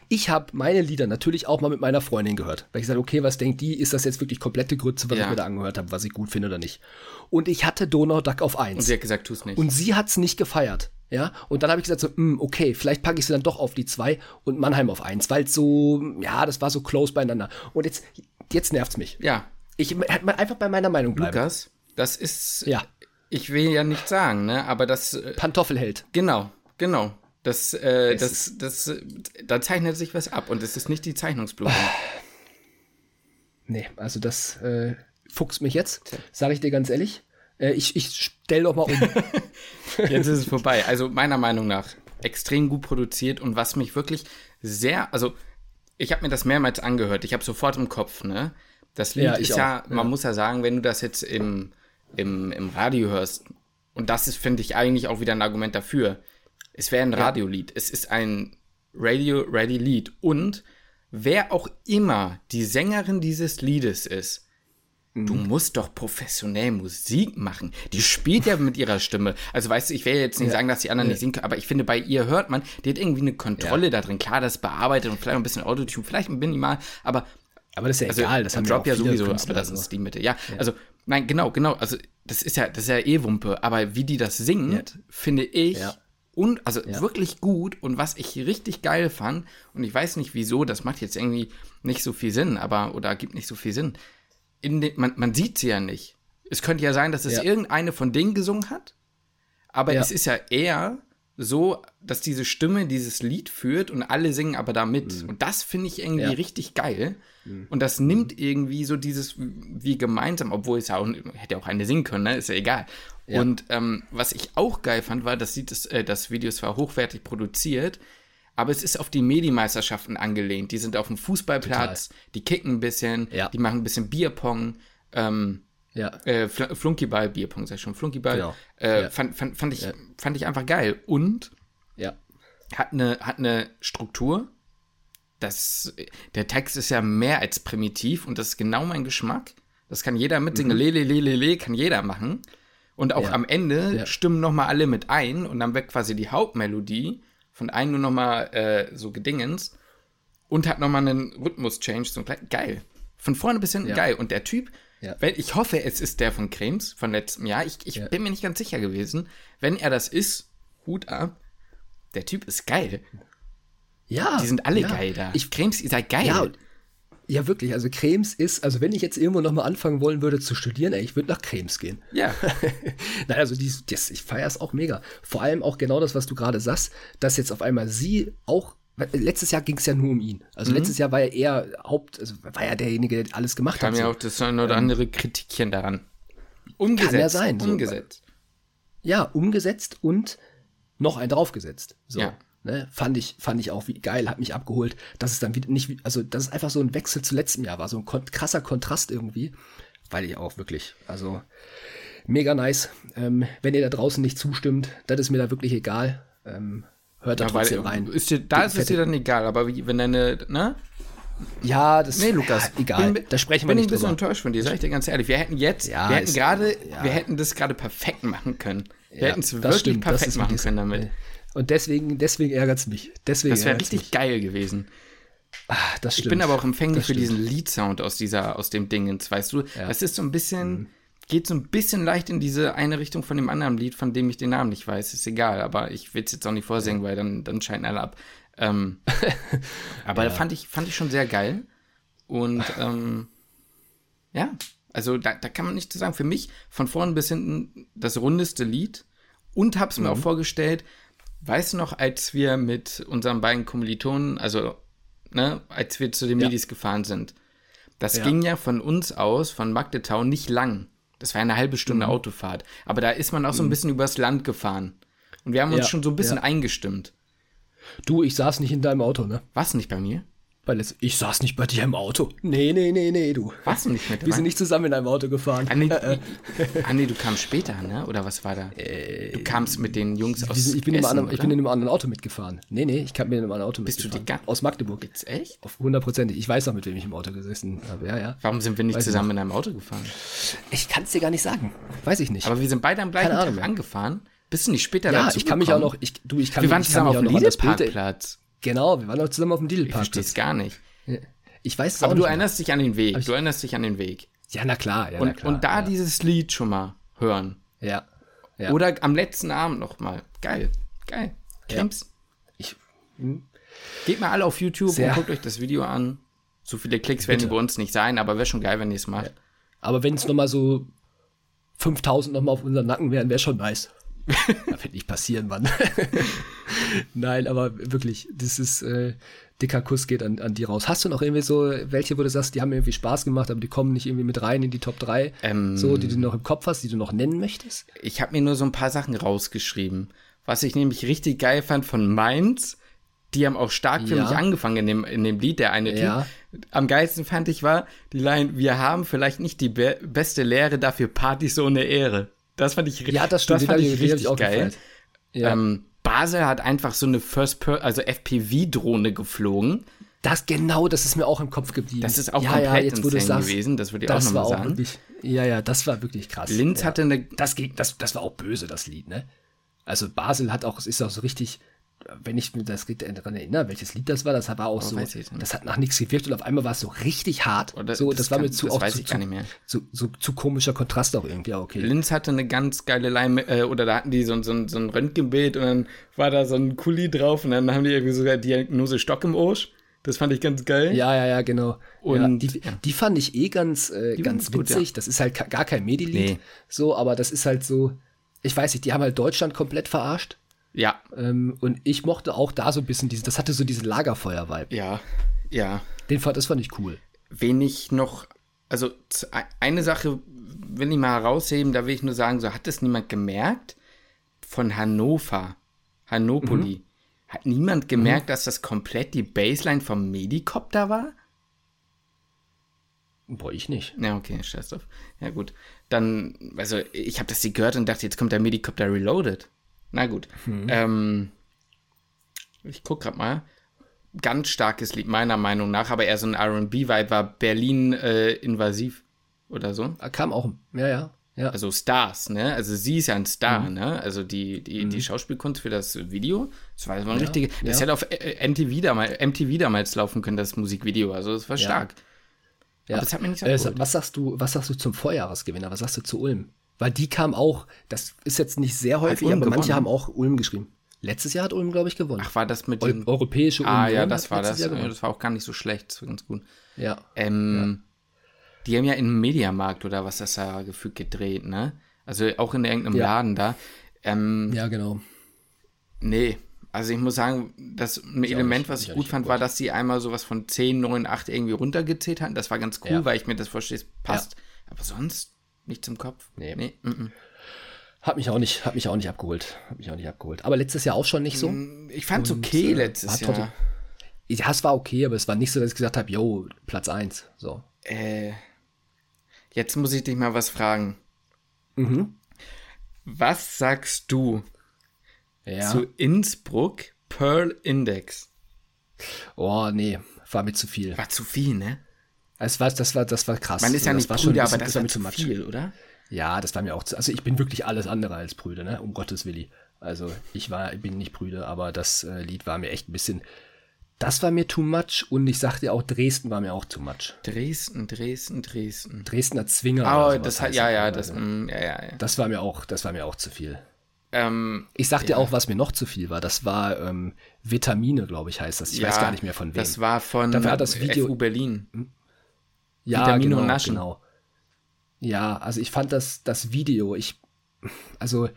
Ich habe meine Lieder natürlich auch mal mit meiner Freundin gehört. Weil ich sage, okay, was denkt die? Ist das jetzt wirklich komplette Grütze, was Ja. ich mir da angehört habe, was ich gut finde oder nicht? Und ich hatte Donau Duck auf Und eins. sie hat gesagt, tu's nicht. Und sie hat's nicht gefeiert. Ja, und dann habe ich gesagt so, hm, okay, vielleicht packe ich sie dann doch auf die zwei und Mannheim auf eins, weil so, ja, das war so close beieinander. Und jetzt, jetzt nervt's mich. ja, Ich mal einfach bei meiner Meinung bleiben. Lukas, das ist, Ja. Ich will ja nicht sagen, ne, aber das, äh, Pantoffelheld. genau, genau. Das, äh, Es das, das, äh, da zeichnet sich was ab und es ist nicht die Zeichnungsblume. [sighs] Nee, also das äh, fuchst mich jetzt, sage ich dir ganz ehrlich. Äh, ich ich stell doch mal um. [laughs] Jetzt ist es vorbei. Also meiner Meinung nach extrem gut produziert und was mich wirklich sehr, also ich habe mir das mehrmals angehört. Ich habe sofort im Kopf, ne? Das Lied Ja, ich ist ja, auch, man muss ja sagen, wenn du das jetzt im, im, im Radio hörst, und das ist, finde ich, eigentlich auch wieder ein Argument dafür, es wäre ein Radiolied. Es ist ein Radio-Ready-Lied. Und wer auch immer die Sängerin dieses Liedes ist, Du musst doch professionell Musik machen. Die spielt ja mit ihrer Stimme. Also weißt du, ich will jetzt nicht sagen, dass die anderen nicht singen können, aber ich finde, bei ihr hört man, die hat irgendwie eine Kontrolle da drin. Klar, das bearbeitet und vielleicht ein bisschen Autotune, vielleicht ein minimal, aber Aber das ist ja also egal, das haben Drop ja ja sowieso, Künstler, aber das ist die Mitte. Ja, also nein, genau, genau. Also das ist ja, das ist ja eh Wumpe. Aber wie die das singt, finde ich Ja. und also wirklich gut und was ich richtig geil fand und ich weiß nicht wieso, das macht jetzt irgendwie nicht so viel Sinn, aber oder gibt nicht so viel Sinn. In den, man, man sieht sie ja nicht. Es könnte ja sein, dass es Ja. irgendeine von denen gesungen hat, aber Ja. es ist ja eher so, dass diese Stimme dieses Lied führt und alle singen aber da mit. Mhm. Und das finde ich irgendwie Ja. richtig geil. Und das nimmt irgendwie so dieses wie gemeinsam, obwohl es ja auch hätte auch eine singen können, ne? ist ja egal. Ja. Und ähm, was ich auch geil fand, war, das, sieht das, äh, das Video ist zwar hochwertig produziert, aber es ist auf die Medi-Meisterschaften angelehnt. Die sind auf dem Fußballplatz, die kicken ein bisschen, Ja. die machen ein bisschen Bierpong, ähm, Ja. äh, Fl Flunkyball, Bierpong sag ich schon, Flunkyball. Genau. Äh, Ja. fand, fand, fand, ich, fand ich einfach geil. Und Ja. hat eine, hat eine Struktur. Das, der Text ist ja mehr als primitiv und das ist genau mein Geschmack. Das kann jeder mitsingen. Le, le, le, le, le, kann jeder machen. Und auch Mhm. Ja. am Ende Ja. stimmen nochmal alle mit ein und dann wird quasi die Hauptmelodie von einem nur nochmal äh, so gedingens und hat nochmal einen Rhythmus-Change. So geil. Von vorne bis hinten Ja. geil. Und der Typ, Ja. wenn, ich hoffe, es ist der von Krems von letztem Jahr. Ich, ich Ja. bin mir nicht ganz sicher gewesen. Wenn er das ist, Hut ab. Der Typ ist geil. Ja. Die sind alle ja. geil da. Ich, Cremes, ihr seid geil. ja, ja, wirklich. Also Cremes ist, also wenn ich jetzt irgendwo nochmal anfangen wollen würde zu studieren, ey, ich würde nach Cremes gehen. ja. [laughs] Nein, also die, das, ich feiere es auch mega. Vor allem auch genau das, was du gerade sagst, dass jetzt auf einmal sie auch. Weil Letztes Jahr ging es ja nur um ihn. Also Mhm. letztes Jahr war er eher Haupt, also war er derjenige, der alles gemacht Kam hat. ja so. auch das ein oder andere Kritikchen daran. Umgesetzt. ja sein, so. Umgesetzt. Ja, umgesetzt und noch ein draufgesetzt. So. Ja. Ne, fand ich, fand ich auch wie geil, hat mich abgeholt, dass es dann wieder nicht, also dass es einfach so ein Wechsel zu letztem Jahr war, so ein kon krasser Kontrast irgendwie, weil ich auch wirklich, also mega nice. Ähm, wenn ihr da draußen nicht zustimmt, das ist mir da wirklich egal. Ähm, hört da Ja, weil, trotzdem rein. ist dir, da ist es dir dann egal, aber wie, wenn deine, ne? Ja, das Nee, Lukas, ja, egal. bin- da sprechen wir bin nicht ein bisschen drüber. enttäuscht von dir, sag ich dir ganz ehrlich. Wir hätten jetzt, Ja, wir hätten ist- gerade, ja. wir hätten das gerade perfekt machen können. Wir hätten es wirklich stimmt, perfekt ist machen können damit. Und deswegen, deswegen ärgert es mich. Deswegen Das wäre richtig mich. geil gewesen. Ah, das Ich stimmt. bin aber auch empfänglich Das für stimmt. diesen Lead-Sound aus dieser, aus dem Dingens, weißt du? Mhm. Das ist so ein bisschen, geht so ein bisschen leicht in diese eine Richtung von dem anderen Lied, von dem ich den Namen nicht weiß. Ist egal, aber ich will es jetzt auch nicht vorsingen, weil dann, dann scheiden alle ab. Ähm, [laughs] aber fand ich, fand ich schon sehr geil. Und [laughs] ähm, ja, also da, da kann man nichts zu sagen. Für mich von vorn bis hinten das rundeste Lied. Und hab's Mhm. mir auch vorgestellt, weißt du noch, als wir mit unseren beiden Kommilitonen, also ne, als wir zu den Ja. Medis gefahren sind, das Ja. ging ja von uns aus, von Magdetau, nicht lang. Das war eine halbe Mhm. Stunde Autofahrt. Aber da ist man auch so ein bisschen übers Land gefahren. Und wir haben uns Ja, schon so ein bisschen ja. eingestimmt. Du, ich saß nicht in deinem Auto, ne? Warst du nicht bei mir? Weil es, ich saß nicht bei dir im Auto. Nee, nee, nee, nee, du. Warst du nicht mit Wir sind nicht zusammen in einem Auto gefahren. Ah nee, Äh, äh. [laughs] ah, nee, du kamst später, ne? Oder was war da? du kamst mit den Jungs aus sind, ich, bin in einem Essen, anderen, ich bin in einem anderen Auto mitgefahren. Nee, nee, ich kam mit in einem anderen Auto Bist du mitgefahren. die ga- Aus Magdeburg. Jetzt echt? Auf hundertprozentig. Ich weiß noch, mit wem ich im Auto gesessen habe. Ja, ja. Warum sind wir nicht Weiß zusammen in einem Auto gefahren? Ich kann es dir gar nicht sagen. Weiß ich nicht. Aber wir sind beide am gleichen Tag angefahren. Bist du nicht später ja, dazu ich kann mich auch gekommen? noch, ich, du, ich kann Wir mich, waren ich zusammen auf dem noch Genau, wir waren auch zusammen auf dem Ich verstehe Lidl-Parkplatz. es gar nicht. Ich weiß es Aber auch du nicht. mehr. erinnerst dich an den Weg. ich- Du erinnerst dich an den Weg. Ja, na klar. Ja, na Und, klar und da ja. dieses Lied schon mal hören. Ja. ja. Oder am letzten Abend noch mal. Geil. Geil. Cremes. Ich, Geht mal alle auf YouTube Sehr. und guckt euch das Video an. So viele Klicks werden bei uns nicht sein, aber wäre schon geil, wenn ihr es macht. aber wenn es nochmal so 5000 nochmal auf unseren Nacken wären, wäre schon nice. Das [laughs] wird nicht passieren, Mann. [laughs] Nein, aber wirklich, das ist, äh, dicker Kuss geht an, an die raus. Hast du noch irgendwie so, welche, wo du sagst, die haben irgendwie Spaß gemacht, aber die kommen nicht irgendwie mit rein in die Top 3? Ähm. so, die du noch im Kopf hast, die du noch nennen möchtest? Ich habe mir nur so ein paar Sachen rausgeschrieben. Was ich nämlich richtig geil fand von Mainz, die haben auch stark für Ja. mich angefangen in dem, in dem Lied, der eine Ja. Typ. Am geilsten fand ich war die Line, wir haben vielleicht nicht die be beste Lehre, dafür Partys ohne Ehre. Das fand ich richtig Ja, das stimmt, Das fand ich richtig ich geil. Ja. Ähm, Basel hat einfach so eine First per also FPV-Drohne geflogen. Das genau, das ist mir auch im Kopf geblieben. Das ist auch ja, komplett ja, jetzt, wo du sagst, gewesen, das würde ich das auch war nochmal auch sagen. wirklich, ja, ja, das war wirklich krass. Linz ja. hatte eine das, ging, das, das war auch böse, das Lied, ne? Also Basel hat auch, ist auch so richtig, wenn ich mir das Lied daran erinnere, welches Lied das war, das war auch so, ich nicht. das hat nach nichts gewirkt und auf einmal war es so richtig hart. Oder so, das das, war kann- mir zu, auch weiß zu, ich gar nicht mehr. Zu, so, zu komischer Kontrast auch irgendwie, ja, okay. Linz hatte eine ganz geile Line, äh, oder da hatten die so, ein- so, so ein Röntgenbild und dann war da so ein Kuli drauf und dann haben die irgendwie sogar Diagnose Stock im Arsch. Das fand ich ganz geil. Ja, ja, ja, genau. Und- ja, die, ja. die fand ich eh ganz, äh, ganz waren gut, witzig. Das ist halt gar kein Medi-Lied. Nee. So, aber das ist halt so, ich weiß nicht, die haben halt Deutschland komplett verarscht. Ja. Ähm, und ich mochte auch da so ein bisschen diesen, das hatte so diesen Lagerfeuer-Vibe. Ja, ja. Den fand, das fand ich cool. Wen ich noch, also eine Sache will ich mal herausheben, da will ich nur sagen, so hat das niemand gemerkt von Hannover, Hannopoli. Mhm. Hat niemand gemerkt, mhm. dass das komplett die Baseline vom Medikopter war? Boah, ich nicht. Ja, okay, scheiß drauf. Ja, gut. Dann, also, ich habe das die gehört und dachte, jetzt kommt der Medikopter Reloaded. Na gut. Mhm. Ähm, ich guck grad mal. Ganz starkes Lied, meiner Meinung nach, aber eher so ein RB-Vibe war Berlin äh, invasiv oder so. Ah, kam auch, ja, ja. Ja. Also Stars, ne? Also sie ist ja ein Star, mhm. ne? Also die, die, mhm. die Schauspielkunst für das Video, das war so ein ja, richtige, das ja. hätte auf äh, MTV damals, MTV damals laufen können, das Musikvideo. Also das war stark. Ja. Aber das hat mir nicht so äh, Was sagst du, was sagst du zum Vorjahresgewinner? Was sagst du zu Ulm? Weil die kam auch, das ist jetzt nicht sehr häufig, aber gewonnen? manche haben auch Ulm geschrieben. Letztes Jahr hat Ulm, glaube ich, gewonnen. Ach, war das mit dem Europäische Ulm? Ah, ja, das war das. Das war auch gar nicht so schlecht, das war ganz gut. Ja. Ähm, ja. Die haben ja im Mediamarkt oder was das da gefühlt gedreht, ne? Also auch in irgendeinem ja. Laden da. Ähm, ja, genau. Nee, also ich muss sagen, das ein Element, was ich gut fand, gut. war, dass sie einmal sowas von 10, 9, 8 irgendwie runtergezählt hatten. Das war ganz cool, ja. weil ich mir das vorstelle, passt. Aber sonst nicht zum Kopf. Nee. nee. Mm -mm. Hat mich auch nicht, hat mich auch nicht abgeholt. Hat mich auch nicht abgeholt. Aber letztes Jahr auch schon nicht so. Mm, ich fand es okay äh, letztes Jahr. Ja, es war okay, aber es war nicht so, dass ich gesagt habe, yo, Platz 1. So. Äh, Jetzt muss ich dich mal was fragen. Mhm. Was sagst du ja. zu Innsbruck Pearl Index? Oh, nee, war mir zu viel. War zu viel, ne? Es war, das war, das war krass. Man ist ja nicht das Brüder, aber das, war mir zu viel, oder? Ja, das war mir auch zu, also ich bin wirklich alles andere als Brüder, ne? Um Gottes Willi. Also ich war, bin nicht Brüder, aber das äh, Lied war mir echt ein bisschen, das war mir too much und ich sagte auch, Dresden war mir auch too much. Dresden, Dresden, Dresden. Dresdner Zwinger. Oh, das hat, ja, ja, das, mm, ja, ja, ja. Das war mir auch, das war mir auch zu viel. Ähm, ich sag dir ja. auch, was mir noch zu viel war. Das war ähm, Vitamine, glaube ich, heißt das. Ich ja, weiß gar nicht mehr von wem. Das war von da war das Video, FU Berlin. Hm? Ja, Vitamine genau, Naschen. Genau. Ja, also ich fand das, das Video, ich, also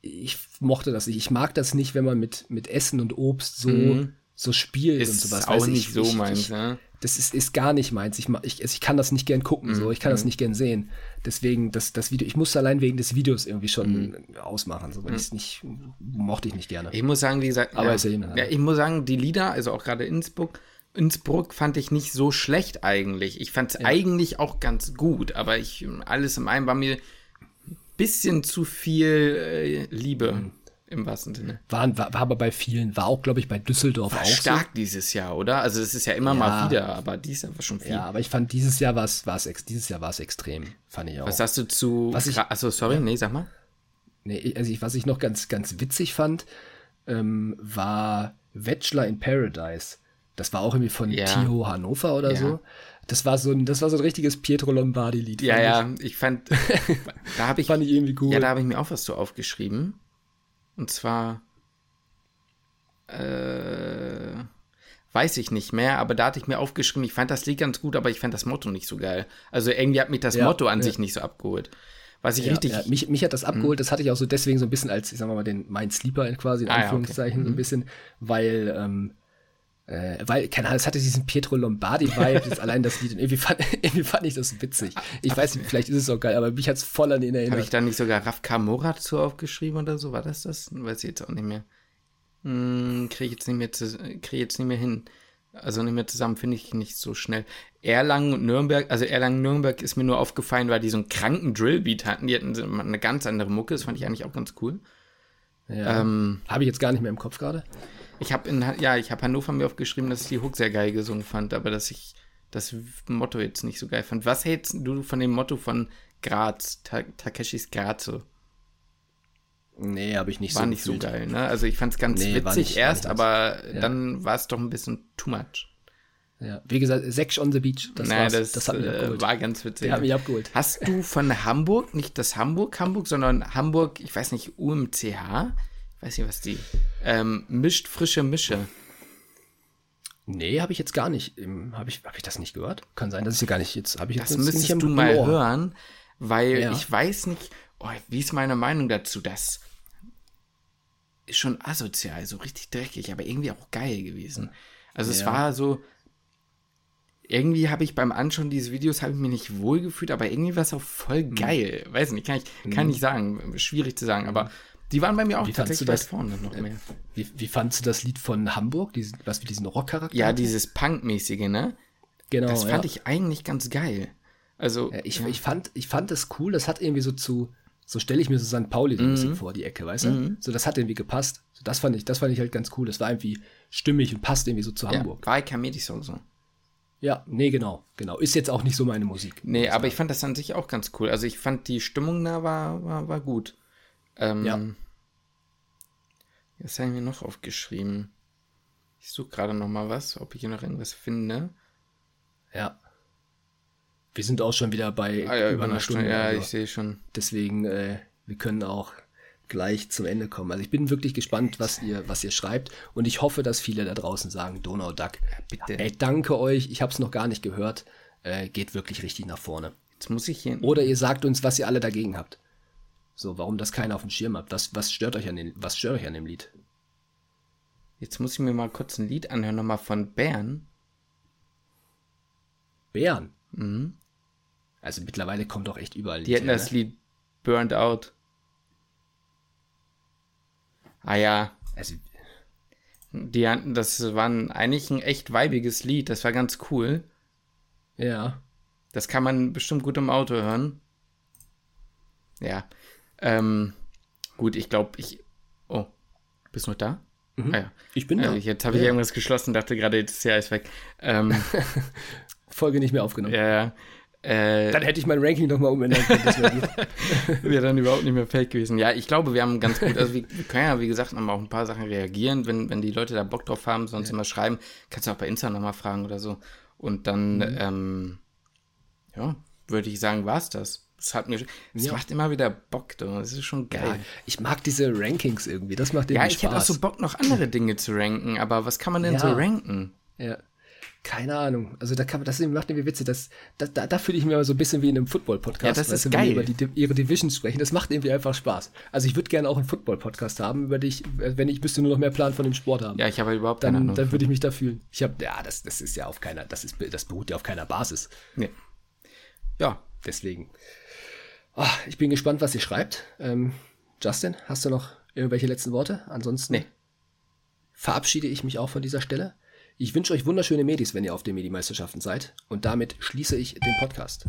ich mochte das nicht. Ich mag das nicht, wenn man mit, mit Essen und Obst so, mhm. so spielt ist und sowas. Auch nicht ich, so ich, meins, ich, ja? Das ist, ist gar nicht meins. Ich, ich, ich kann das nicht gern gucken, mhm. so. Ich kann das mhm. nicht gern sehen. Deswegen, das, das Video, ich musste allein wegen des Videos irgendwie schon mhm. ausmachen, so, weil mhm. ich nicht, mochte ich nicht gerne. Ich muss sagen, wie gesagt, aber ja, ja, ich muss sagen, die Lieder, also auch gerade Innsbruck, Innsbruck fand ich nicht so schlecht eigentlich. Ich fand es ja. eigentlich auch ganz gut, aber ich, alles im einen war mir bisschen zu viel äh, Liebe. Mhm. Im wahrsten Sinne. War, war, war, aber bei vielen, war auch, glaube ich, bei Düsseldorf war auch. stark so. dieses Jahr, oder? Also, das ist ja immer ja. mal wieder, aber dieses Jahr war schon viel. Ja, aber ich fand, dieses Jahr war es, dieses Jahr war es extrem, fand ich auch. Was sagst du zu. Was ich, achso, sorry, ja. nee, sag mal. Nee, also, ich, was ich noch ganz, ganz witzig fand, ähm, war Bachelor in Paradise. Das war auch irgendwie von ja. Tio Hannover oder ja. so. Das war so ein, das war so ein richtiges Pietro Lombardi-Lied. Ja, ja, ich, ich fand, [laughs] da habe ich, fand ich irgendwie gut. Ja, da habe ich mir auch was so aufgeschrieben. Und zwar, äh, weiß ich nicht mehr, aber da hatte ich mir aufgeschrieben, ich fand das Lied ganz gut, aber ich fand das Motto nicht so geil. Also irgendwie hat mich das ja, Motto an ja. sich nicht so abgeholt. Was ich ja, richtig. Ja, mich, mich hat das abgeholt, mhm. das hatte ich auch so deswegen so ein bisschen als, ich sag mal, den mein Sleeper quasi, in ah, Anführungszeichen, okay. so ein mhm. bisschen, weil, ähm, äh, weil, keine Ahnung, es hatte diesen Pietro Lombardi-Vibe, allein das Lied. Und irgendwie fand, [laughs] irgendwie fand ich das witzig. Ich weiß nicht, vielleicht ist es auch geil, aber mich hat es voll an ihn erinnert. Habe ich da nicht sogar Raf Kamora zu aufgeschrieben oder so? War das das? Weiß ich jetzt auch nicht mehr. Hm, kriege ich jetzt nicht mehr zu, krieg jetzt nicht mehr hin. Also nicht mehr zusammen, finde ich nicht so schnell. Erlangen und Nürnberg, also Erlangen-Nürnberg ist mir nur aufgefallen, weil die so einen kranken Drillbeat hatten. Die hatten eine ganz andere Mucke, das fand ich eigentlich auch ganz cool. Ja. Ähm, Habe ich jetzt gar nicht mehr im Kopf gerade. Ich habe in ja, ich habe Hannover mir aufgeschrieben, dass ich die Hook sehr geil gesungen fand, aber dass ich das Motto jetzt nicht so geil fand. Was hältst du von dem Motto von Graz, Ta Takeshis Grazo? Nee, habe ich nicht war so War nicht gefühlt. so geil, ne? Also ich fand es ganz nee, witzig nicht, erst, aber ja. dann war es doch ein bisschen too much. Ja, wie gesagt, Sex on the Beach, das, naja, das, das hat mich äh, war ganz witzig. Der hat mich abgeholt. Hast du von Hamburg, nicht das Hamburg, Hamburg, sondern Hamburg, ich weiß nicht, UMCH, weiß nicht, was die, ähm, mischt frische Mische. Nee, habe ich jetzt gar nicht. Habe ich, hab ich das nicht gehört? Kann sein, dass ich gar nicht jetzt. Habe ich das jetzt müsstest nicht du mal Ohr. hören, weil ja. ich weiß nicht, oh, wie ist meine Meinung dazu, dass ist schon asozial, so richtig dreckig, aber irgendwie auch geil gewesen. Also es Ja. war so, irgendwie habe ich beim Anschauen dieses Videos habe ich mich nicht wohl gefühlt, aber irgendwie war es auch voll Mhm. geil. Weiß nicht, kann ich kann nicht sagen, schwierig zu sagen, aber die waren bei mir auch Wie tatsächlich du weit das? vorne noch mehr. Wie, wie fandst du das Lied von Hamburg? Diesen, was mit diesen Rockcharakter? Ja, dieses Punkmäßige, ne? genau. Das fand ja. ich eigentlich ganz geil. Also, Ja, ich, ich, fand, ich fand das cool, das hat irgendwie so zu, so stelle ich mir so St. Pauli Mhm. Musik vor, die Ecke, weißt du? So, das hat irgendwie gepasst. So, das fand ich, das fand ich halt ganz cool. Das war irgendwie stimmig und passt irgendwie so zu ja, Hamburg. war kein Medisong so. Ja, nee, genau, genau. Ist jetzt auch nicht so meine Musik. Nee, aber ich fand das an sich auch ganz cool. Also ich fand die Stimmung da war, war, war gut. Ähm, Ja. Was haben wir noch aufgeschrieben? Ich suche gerade noch mal was, ob ich hier noch irgendwas finde. Ja. Wir sind auch schon wieder bei Ah ja, über einer Stunde. Ja, also ich sehe schon. deswegen, äh, wir können auch gleich zum Ende kommen. Also ich bin wirklich gespannt, was ihr, was ihr schreibt und ich hoffe, dass viele da draußen sagen, Donau Duck. bitte. Ey, danke euch, ich habe es noch gar nicht gehört. Äh, geht wirklich richtig nach vorne. Jetzt muss ich hier. Oder ihr sagt uns, was ihr alle dagegen habt. So, warum das keiner auf dem Schirm habt. Was, was stört euch an den, was stört euch an dem Lied? Jetzt muss ich mir mal kurz ein Lied anhören, nochmal von Bern. Bären. Mhm. Also mittlerweile kommt doch echt überall Die hatten Lieder, das ne? Lied Burned Out. Ah ja, Also, die hatten, das war ein- eigentlich ein echt weibiges Lied. Das war ganz cool. ja. Das kann man bestimmt gut im Auto hören. Ja. Ähm, gut, ich glaube, ich. Oh, bist du noch da? Ah, ja. Ich bin Äh, da. jetzt habe ich Ja. irgendwas geschlossen, dachte gerade, das Jahr ist weg. Ähm, [laughs] Folge nicht mehr aufgenommen. ja, ja. Äh, Dann hätte ich mein Ranking noch mal umändern können. Das wäre [laughs] dann überhaupt nicht mehr fake gewesen. Ja, ich glaube, wir haben ganz gut, also wir, wir können ja, wie gesagt, nochmal auf ein paar Sachen reagieren, wenn, wenn die Leute da Bock drauf haben, sonst immer schreiben. Kannst du auch bei Insta nochmal fragen oder so. Und dann, Mhm. ähm, ja, würde ich sagen, war's das. Es hat mir, es Ja. macht immer wieder Bock, du. Das ist schon Ja, geil. ich mag diese Rankings irgendwie. Das macht irgendwie Ja, ich Spaß. hätte auch so Bock, noch andere Dinge zu ranken, aber was kann man denn Ja. so ranken? Ja. Keine Ahnung. Also da kann man, das macht irgendwie Witze. Das, da, da, da fühle ich mich aber so ein bisschen wie in einem Football-Podcast. Ja, das ist du, wenn die geil. über die, ihre Divisions sprechen. Das macht irgendwie einfach Spaß. Also ich würde gerne auch einen Football-Podcast haben, über dich, wenn ich müsste nur noch mehr Plan von dem Sport haben. Ja, ich habe überhaupt keine dann, Ahnung. dann würde ich mich da fühlen. Ich habe, ja, das, das ist ja auf keiner, das ist, das beruht ja auf keiner Basis. Nee. Ja, Deswegen. Ah, ich bin gespannt, was ihr schreibt. Ähm, Justin, hast du noch irgendwelche letzten Worte? Ansonsten Nee. verabschiede ich mich auch von dieser Stelle. Ich wünsche euch wunderschöne Medis, wenn ihr auf den Medimeisterschaften seid. Und damit schließe ich den Podcast.